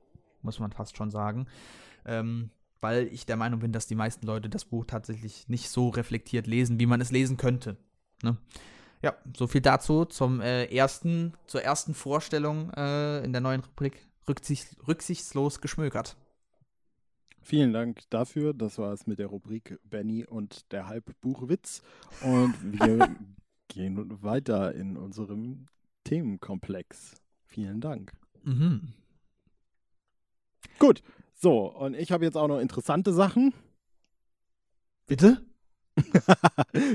muss man fast schon sagen. Ähm, weil ich der Meinung bin, dass die meisten Leute das Buch tatsächlich nicht so reflektiert lesen, wie man es lesen könnte. Ne? Ja, so viel dazu zum äh, ersten, zur ersten Vorstellung äh, in der neuen Republik rücksicht, rücksichtslos geschmökert. Vielen Dank dafür. Das war es mit der Rubrik Benny und der Halbbuchwitz. Und wir gehen weiter in unserem Themenkomplex. Vielen Dank. Mhm. Gut. So, und ich habe jetzt auch noch interessante Sachen. Bitte?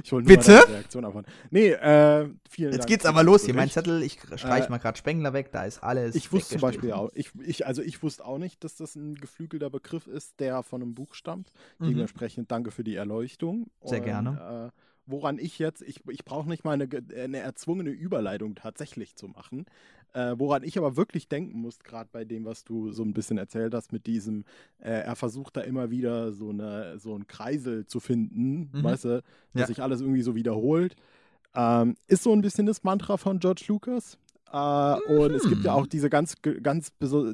Ich wollte nur Bitte? Reaktion davon. Nee, äh, vielen Jetzt Dank geht's aber los hier. Mein Zettel, ich streich äh, mal gerade Spengler weg, da ist alles. Ich wusste zum Beispiel auch, ich, ich, also ich wusste auch nicht, dass das ein geflügelter Begriff ist, der von einem Buch stammt. Mhm. Dementsprechend danke für die Erleuchtung. Sehr Und, gerne. Äh, woran ich jetzt, ich, ich brauche nicht mal eine, eine, erzwungene Überleitung tatsächlich zu machen. Äh, woran ich aber wirklich denken muss, gerade bei dem, was du so ein bisschen erzählt hast, mit diesem, äh, er versucht da immer wieder so, eine, so einen Kreisel zu finden, mhm. weißt du, dass ja. sich alles irgendwie so wiederholt. Ähm, ist so ein bisschen das Mantra von George Lucas. Uh, und es gibt ja auch hm. diese ganz, ganz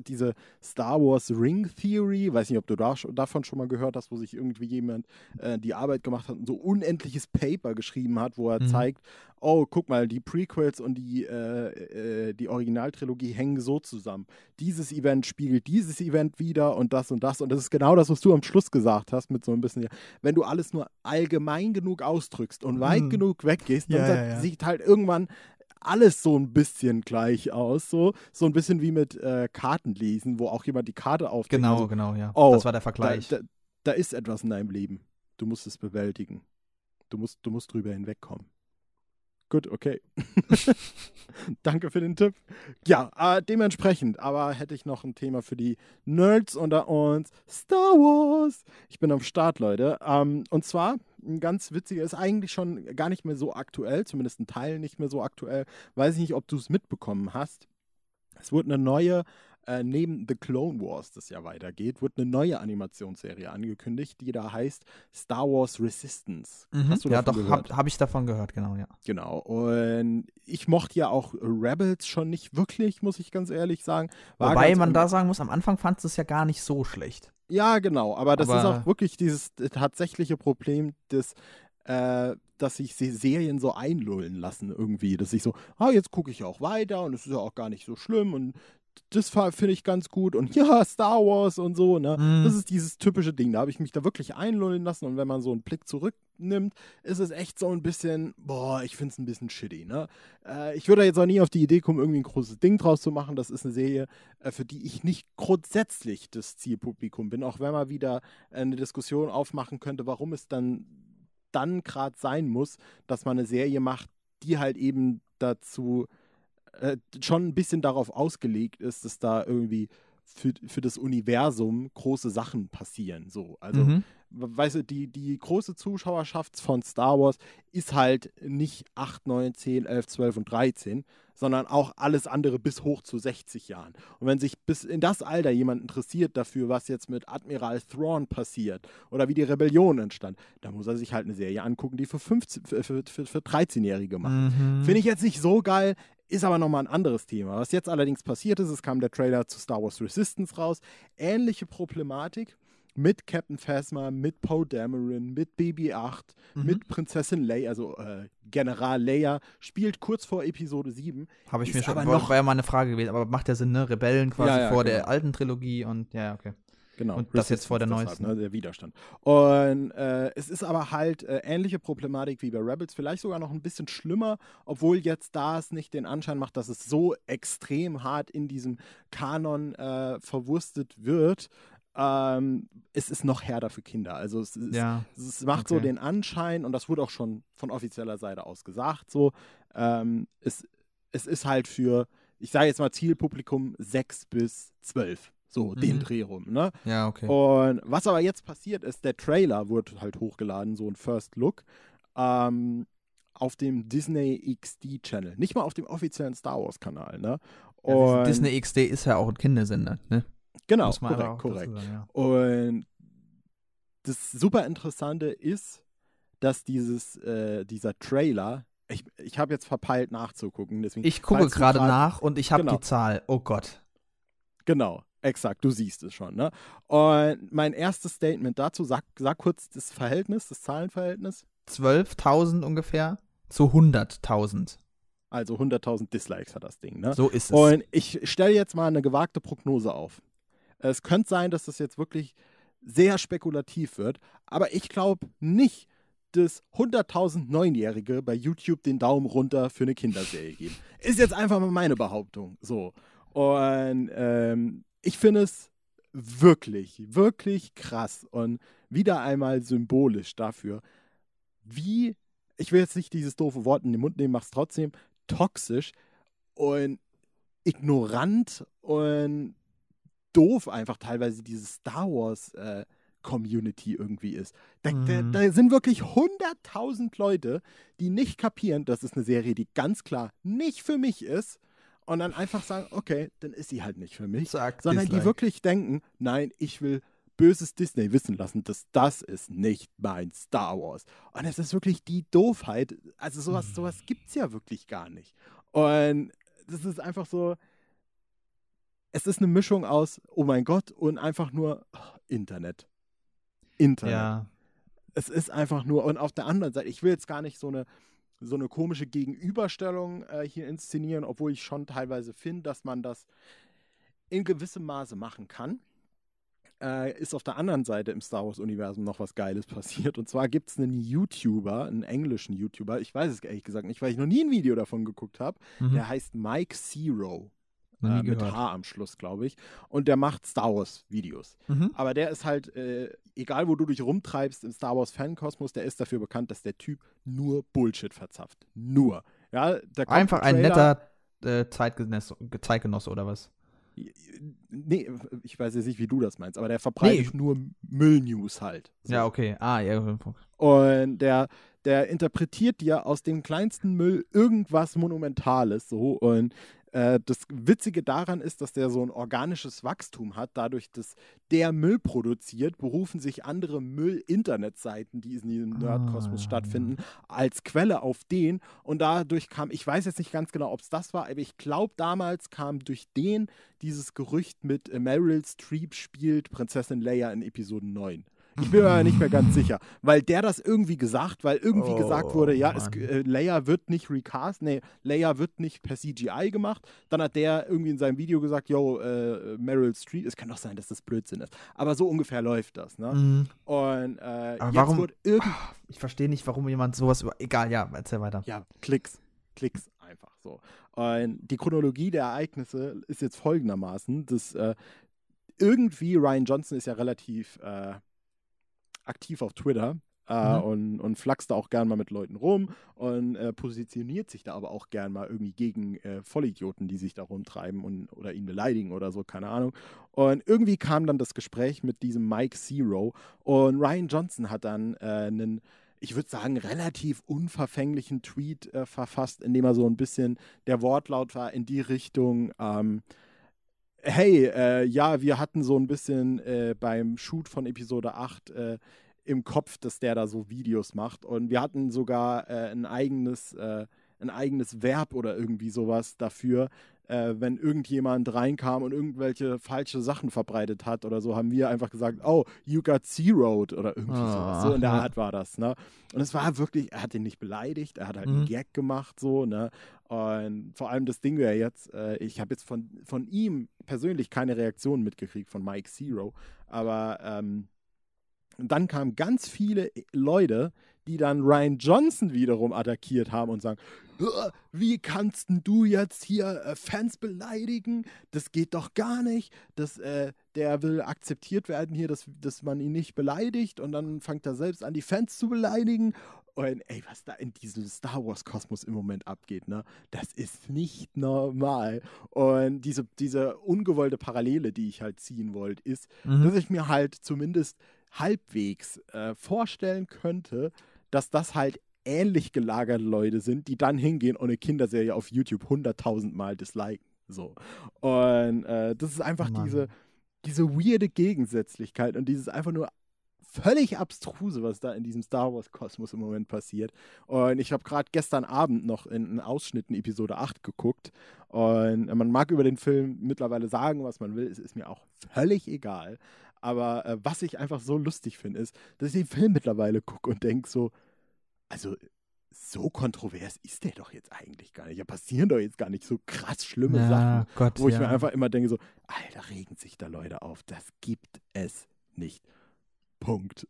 diese Star Wars Ring Theory, weiß nicht, ob du da, davon schon mal gehört hast, wo sich irgendwie jemand äh, die Arbeit gemacht hat und so unendliches Paper geschrieben hat, wo er mhm. zeigt, oh, guck mal, die Prequels und die, äh, äh, die Originaltrilogie hängen so zusammen. Dieses Event spiegelt dieses Event wieder und das und das. Und das ist genau das, was du am Schluss gesagt hast, mit so ein bisschen, wenn du alles nur allgemein genug ausdrückst und weit mhm. genug weggehst, dann ja, ja, ja. sieht halt irgendwann alles so ein bisschen gleich aus. So, so ein bisschen wie mit äh, Kartenlesen, wo auch jemand die Karte aufdeckt. Genau, also, genau, ja. Oh, das war der Vergleich. Da, da, da, ist etwas in deinem Leben. Du musst es bewältigen. Du musst, du musst drüber hinwegkommen. Gut, okay. Danke für den Tipp. Ja, äh, dementsprechend, aber hätte ich noch ein Thema für die Nerds unter uns. Star Wars. Ich bin am Start, Leute. Ähm, und zwar ein ganz witziger, ist eigentlich schon gar nicht mehr so aktuell, zumindest ein Teil nicht mehr so aktuell. Weiß ich nicht, ob du es mitbekommen hast. Es wurde eine neue äh, neben The Clone Wars, das ja weitergeht, wird eine neue Animationsserie angekündigt, die da heißt Star Wars Resistance. Mhm. Hast du ja, doch, habe hab ich davon gehört, genau, ja. Genau. Und ich mochte ja auch Rebels schon nicht wirklich, muss ich ganz ehrlich sagen. War Wobei man da sagen muss, am Anfang fand es ja gar nicht so schlecht. Ja, genau. Aber das aber ist auch wirklich dieses tatsächliche Problem des äh, dass sich Serien so einlullen lassen irgendwie, dass ich so, ah, jetzt gucke ich auch weiter und es ist ja auch gar nicht so schlimm und das finde ich ganz gut und ja, Star Wars und so, ne? Mm. Das ist dieses typische Ding. Da habe ich mich da wirklich einlullen lassen und wenn man so einen Blick zurücknimmt, ist es echt so ein bisschen, boah, ich finde es ein bisschen shitty, ne? Äh, ich würde jetzt auch nie auf die Idee kommen, irgendwie ein großes Ding draus zu machen. Das ist eine Serie, äh, für die ich nicht grundsätzlich das Zielpublikum bin, auch wenn man wieder eine Diskussion aufmachen könnte, warum es dann dann gerade sein muss, dass man eine Serie macht, die halt eben dazu äh, schon ein bisschen darauf ausgelegt ist, dass da irgendwie für, für das Universum große Sachen passieren. So, also, mhm. weißt du, die, die große Zuschauerschaft von Star Wars ist halt nicht 8, 9, 10, 11, 12 und 13, sondern auch alles andere bis hoch zu 60 Jahren. Und wenn sich bis in das Alter jemand interessiert dafür, was jetzt mit Admiral Thrawn passiert oder wie die Rebellion entstand, dann muss er sich halt eine Serie angucken, die für, 15, für, für, für 13-Jährige macht. Mhm. Finde ich jetzt nicht so geil. Ist aber nochmal ein anderes Thema. Was jetzt allerdings passiert ist, es kam der Trailer zu Star Wars Resistance raus. Ähnliche Problematik mit Captain Phasma, mit Poe Dameron, mit BB-8, mhm. mit Prinzessin Leia, also äh, General Leia, spielt kurz vor Episode 7. Habe ich mir schon, war, noch, war ja mal eine Frage gewesen, aber macht ja Sinn, ne? Rebellen quasi ja, ja, vor genau. der alten Trilogie und ja, okay. Genau. Und das jetzt vor der neuesten. Hat, ne, der Widerstand. Und äh, es ist aber halt äh, ähnliche Problematik wie bei Rebels, vielleicht sogar noch ein bisschen schlimmer, obwohl jetzt da es nicht den Anschein macht, dass es so extrem hart in diesem Kanon äh, verwurstet wird. Ähm, es ist noch härter für Kinder. Also es, ist, ja. es macht okay. so den Anschein, und das wurde auch schon von offizieller Seite aus gesagt, so, ähm, es, es ist halt für ich sage jetzt mal Zielpublikum 6 bis 12. So, Mhm. den Dreh rum, ne? Ja, okay. Und was aber jetzt passiert ist, der Trailer wurde halt hochgeladen, so ein First Look, ähm, auf dem Disney XD Channel. Nicht mal auf dem offiziellen Star Wars Kanal, ne? Ja, Disney XD ist ja auch ein Kindersender, ne? Genau, korrekt, korrekt. sagen, ja. Und das super Interessante ist, dass dieses, äh, dieser Trailer, ich, ich habe jetzt verpeilt nachzugucken, deswegen. Ich gucke gerade nach und ich habe Genau. die Zahl. Oh Gott. Genau, exakt, du siehst es schon, ne? Und mein erstes Statement dazu, sag, sag kurz das Verhältnis, das Zahlenverhältnis. 12.000 ungefähr zu 100.000. Also 100.000 Dislikes hat das Ding, ne? So ist es. Und ich stelle jetzt mal eine gewagte Prognose auf. Es könnte sein, dass das jetzt wirklich sehr spekulativ wird, aber ich glaube nicht, dass 100.000 Neunjährige bei YouTube den Daumen runter für eine Kinderserie geben. Ist jetzt einfach mal meine Behauptung. So. Und ähm, ich finde es wirklich, wirklich krass und wieder einmal symbolisch dafür, wie, ich will jetzt nicht dieses doofe Wort in den Mund nehmen, mach's trotzdem, toxisch und ignorant und doof einfach teilweise diese Star Wars äh, Community irgendwie ist. Da, da, Mhm. da sind wirklich 100.000 Leute, die nicht kapieren, das ist eine Serie, die ganz klar nicht für mich ist und dann einfach sagen, okay, dann ist sie halt nicht für mich Zack, sondern die Dislike. wirklich denken, nein, ich will böses Disney wissen lassen, dass das ist nicht mein Star Wars. Und es ist wirklich die Doofheit. Also sowas, Mhm. sowas gibt es ja wirklich gar nicht. Und das ist einfach so, es ist eine Mischung aus, oh mein Gott, und einfach nur oh, Internet. Internet. Ja. Es ist einfach nur, und auf der anderen Seite, ich will jetzt gar nicht so eine, so eine komische Gegenüberstellung äh, hier inszenieren, obwohl ich schon teilweise finde, dass man das in gewissem Maße machen kann. Äh, ist auf der anderen Seite im Star Wars-Universum noch was Geiles passiert. Und zwar gibt es einen YouTuber, einen englischen YouTuber, ich weiß es ehrlich gesagt nicht, weil ich noch nie ein Video davon geguckt habe. Mhm. Der heißt Mike Zero. Äh, mit. H am Schluss, glaube ich. Und der macht Star Wars-Videos. Mhm. Aber der ist halt, äh, egal wo du dich rumtreibst im Star Wars Fankosmos, der ist dafür bekannt, dass der Typ nur Bullshit verzapft. Nur. Ja, Einfach ein Trailer- netter äh, Zeitgenosse, Zeitgenosse oder was? Nee, ich weiß jetzt nicht, wie du das meinst, aber der verbreitet Nee. nur Müllnews halt. So. Ja, okay. Ah, ja. Und der, der interpretiert dir aus dem kleinsten Müll irgendwas Monumentales so. Und das Witzige daran ist, dass der so ein organisches Wachstum hat. Dadurch, dass der Müll produziert, berufen sich andere Müll-Internetseiten, die in diesem Nerdkosmos Ah. stattfinden, als Quelle auf den. Und dadurch kam, ich weiß jetzt nicht ganz genau, ob es das war, aber ich glaube, damals kam durch den dieses Gerücht mit äh, Meryl Streep spielt Prinzessin Leia in Episode 9. Ich bin mir aber nicht mehr ganz sicher, weil der das irgendwie gesagt, weil irgendwie Oh, gesagt wurde, ja, es, äh, Leia wird nicht recast, nee, Leia wird nicht per CGI gemacht. Dann hat der irgendwie in seinem Video gesagt, yo, äh, Meryl Streep, es kann doch sein, dass das Blödsinn ist. Aber so ungefähr läuft das, ne? Mhm. Und äh, warum- wird irgend Ich verstehe nicht, warum jemand sowas über. Egal, ja, erzähl weiter. ja, Klicks, Klicks einfach so. Und die Chronologie der Ereignisse ist jetzt folgendermaßen, dass äh, irgendwie Ryan Johnson ist ja relativ äh, aktiv auf Twitter äh, Mhm. und, und flaxt da auch gern mal mit Leuten rum und äh, positioniert sich da aber auch gern mal irgendwie gegen äh, Vollidioten, die sich da rumtreiben und, oder ihn beleidigen oder so, keine Ahnung. Und irgendwie kam dann das Gespräch mit diesem Mike Zero und Ryan Johnson hat dann äh, einen ich würde sagen, relativ unverfänglichen Tweet äh, verfasst, in dem er so ein bisschen, der Wortlaut war in die Richtung, ähm, hey, äh, ja, wir hatten so ein bisschen äh, beim Shoot von Episode 8 äh, im Kopf, dass der da so Videos macht und wir hatten sogar äh, ein eigenes, äh, ein eigenes Verb oder irgendwie sowas dafür, äh, wenn irgendjemand reinkam und irgendwelche falsche Sachen verbreitet hat oder so, haben wir einfach gesagt, oh, you got zeroed oder irgendwie sowas. So in der Ah, ja. Art war das, ne? Und es war wirklich, er hat ihn nicht beleidigt, er hat halt Mhm. einen Gag gemacht, so, ne? Und vor allem das Ding wäre jetzt, ich habe jetzt von, von ihm persönlich keine Reaktion mitgekriegt, von Mike Zero, aber ähm, dann kamen ganz viele Leute, die dann Ryan Johnson wiederum attackiert haben und sagen, "Äh, wie kannst du jetzt hier äh, Fans beleidigen? Das geht doch gar nicht. Das, äh, der will akzeptiert werden hier, dass, dass man ihn nicht beleidigt und dann fängt er selbst an, die Fans zu beleidigen. Und ey, was da in diesem Star Wars-Kosmos im Moment abgeht, ne, das ist nicht normal. Und diese, diese ungewollte Parallele, die ich halt ziehen wollte, ist, Mhm. dass ich mir halt zumindest halbwegs äh, vorstellen könnte, dass das halt ähnlich gelagerte Leute sind, die dann hingehen und eine Kinderserie auf YouTube 100.000 Mal disliken. So. Und äh, das ist einfach Mann. diese, diese weirde Gegensätzlichkeit und dieses einfach nur völlig abstruse, was da in diesem Star Wars-Kosmos im Moment passiert. Und ich habe gerade gestern Abend noch in, in Ausschnitten Episode 8 geguckt. Und man mag über den Film mittlerweile sagen, was man will. Es ist mir auch völlig egal. Aber äh, was ich einfach so lustig finde, ist, dass ich den Film mittlerweile gucke und denke so, also so kontrovers ist der doch jetzt eigentlich gar nicht. Ja, passieren doch jetzt gar nicht so krass schlimme Sachen Ja, Gott, wo ich ja. mir einfach immer denke so, Alter, regen sich da Leute auf. Das gibt es nicht. Punkt.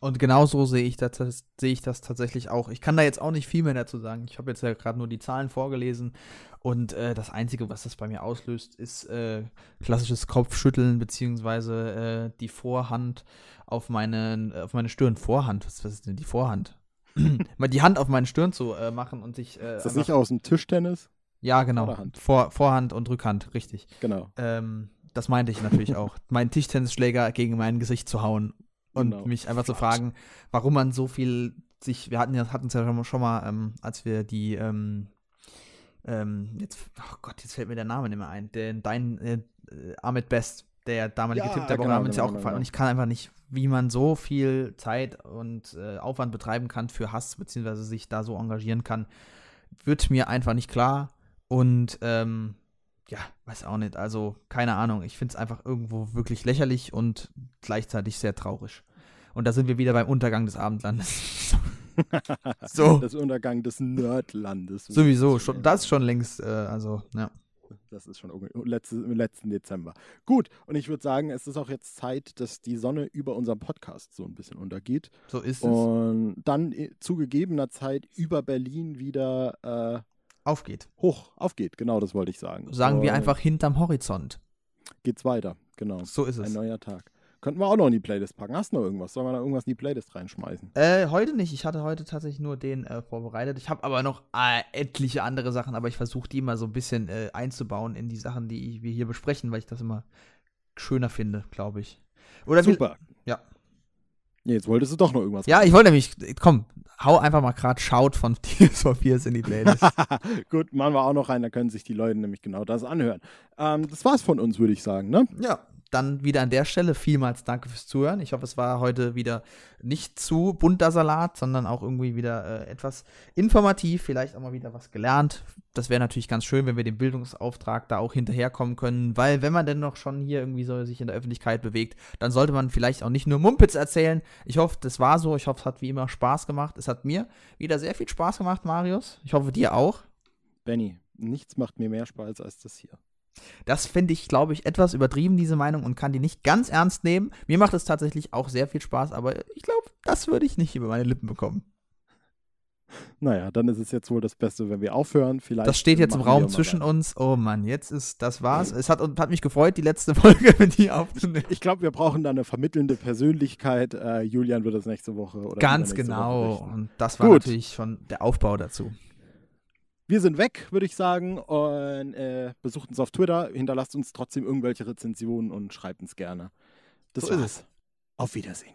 Und genauso sehe ich, das, das, sehe ich das tatsächlich auch. Ich kann da jetzt auch nicht viel mehr dazu sagen. Ich habe jetzt ja gerade nur die Zahlen vorgelesen und äh, das Einzige, was das bei mir auslöst, ist äh, klassisches Kopfschütteln beziehungsweise äh, die Vorhand auf meine, auf meine Stirn. Vorhand, was, was ist denn die Vorhand? Mal die Hand auf meine Stirn zu äh, machen und sich. Äh, Ist das nicht aus dem Tischtennis? ja, genau. Vorderhand? Vor, Vorhand und Rückhand, richtig. Genau. Ähm, das meinte ich natürlich auch. meinen Tischtennisschläger gegen mein Gesicht zu hauen und Genau. mich einfach zu fragen, warum man so viel sich, wir hatten ja, hatten es ja schon mal, ähm, als wir die, ähm, ähm, jetzt, oh Gott, jetzt fällt mir der Name nicht mehr ein, den, dein, äh, äh, Ahmed Best, der damalige Ja, Tipp der Woche, genau, haben uns ja genau, auch genau, gefallen. genau. Und ich kann einfach nicht, wie man so viel Zeit und äh, Aufwand betreiben kann für Hass, beziehungsweise sich da so engagieren kann, wird mir einfach nicht klar. Und ähm, ja, weiß auch nicht. Also, keine Ahnung. Ich finde es einfach irgendwo wirklich lächerlich und gleichzeitig sehr traurig. Und da sind wir wieder beim Untergang des Abendlandes. So. Das Untergang des Nerdlandes. Sowieso, schon, das schon längst, äh, also, ja. Das ist schon letzte, im letzten Dezember. Gut, und ich würde sagen, es ist auch jetzt Zeit, dass die Sonne über unserem Podcast so ein bisschen untergeht. So ist es. Und dann äh, zu gegebener Zeit über Berlin wieder äh, Aufgeht. hoch aufgeht. Genau, das wollte ich sagen. Sagen wir Und einfach hinterm Horizont. Geht's weiter, genau. So ist Ein es. neuer Tag. Könnten wir auch noch in die Playlist packen. Hast du noch irgendwas? Sollen wir da irgendwas in die Playlist reinschmeißen? Äh, heute nicht. Ich hatte heute tatsächlich nur den äh, vorbereitet. Ich habe aber noch äh, etliche andere Sachen, aber ich versuche die mal so ein bisschen äh, einzubauen in die Sachen, die ich- wir hier besprechen, weil ich das immer schöner finde, glaube ich. Oder will- Super. Ja. Nee, Jetzt wolltest du doch noch irgendwas. Ja, ich wollte nämlich, komm, hau einfach mal gerade Shout von Tears for Fears in die Playlist. Gut, machen wir auch noch rein, da können sich die Leute nämlich genau das anhören. Ähm, das war's von uns, würde ich sagen, ne? ja, dann wieder an der Stelle vielmals danke fürs Zuhören. Ich hoffe, es war heute wieder nicht zu bunter Salat, sondern auch irgendwie wieder äh, etwas informativ, vielleicht auch mal wieder was gelernt. Das wäre natürlich ganz schön, wenn wir dem Bildungsauftrag da auch hinterherkommen können, weil wenn man denn noch schon hier irgendwie so sich in der Öffentlichkeit bewegt, dann sollte man vielleicht auch nicht nur Mumpitz erzählen. Ich hoffe, das war so. Ich hoffe, es hat wie immer Spaß gemacht. Es hat mir wieder sehr viel Spaß gemacht, Marius. Ich hoffe, dir auch. Benny, nichts macht mir mehr Spaß als das hier. Das finde ich, glaube ich, etwas übertrieben, diese Meinung, und kann die nicht ganz ernst nehmen. Mir macht es tatsächlich auch sehr viel Spaß, aber ich glaube, das würde ich nicht über meine Lippen bekommen. Naja, dann ist es jetzt wohl das Beste, wenn wir aufhören. Vielleicht Das steht jetzt im Raum zwischen weiter. uns. Oh Mann, jetzt ist, das war's. Es hat, hat mich gefreut, die letzte Folge mit dir aufzunehmen. Ich glaube, wir brauchen da eine vermittelnde Persönlichkeit. Äh, Julian wird das nächste Woche oder Ganz genau. Woche. Und das war Gut. natürlich schon der Aufbau dazu. Wir sind weg, würde ich sagen. Und äh, besucht uns auf Twitter, hinterlasst uns trotzdem irgendwelche Rezensionen und schreibt uns gerne. Das So ist war's. Auf Wiedersehen.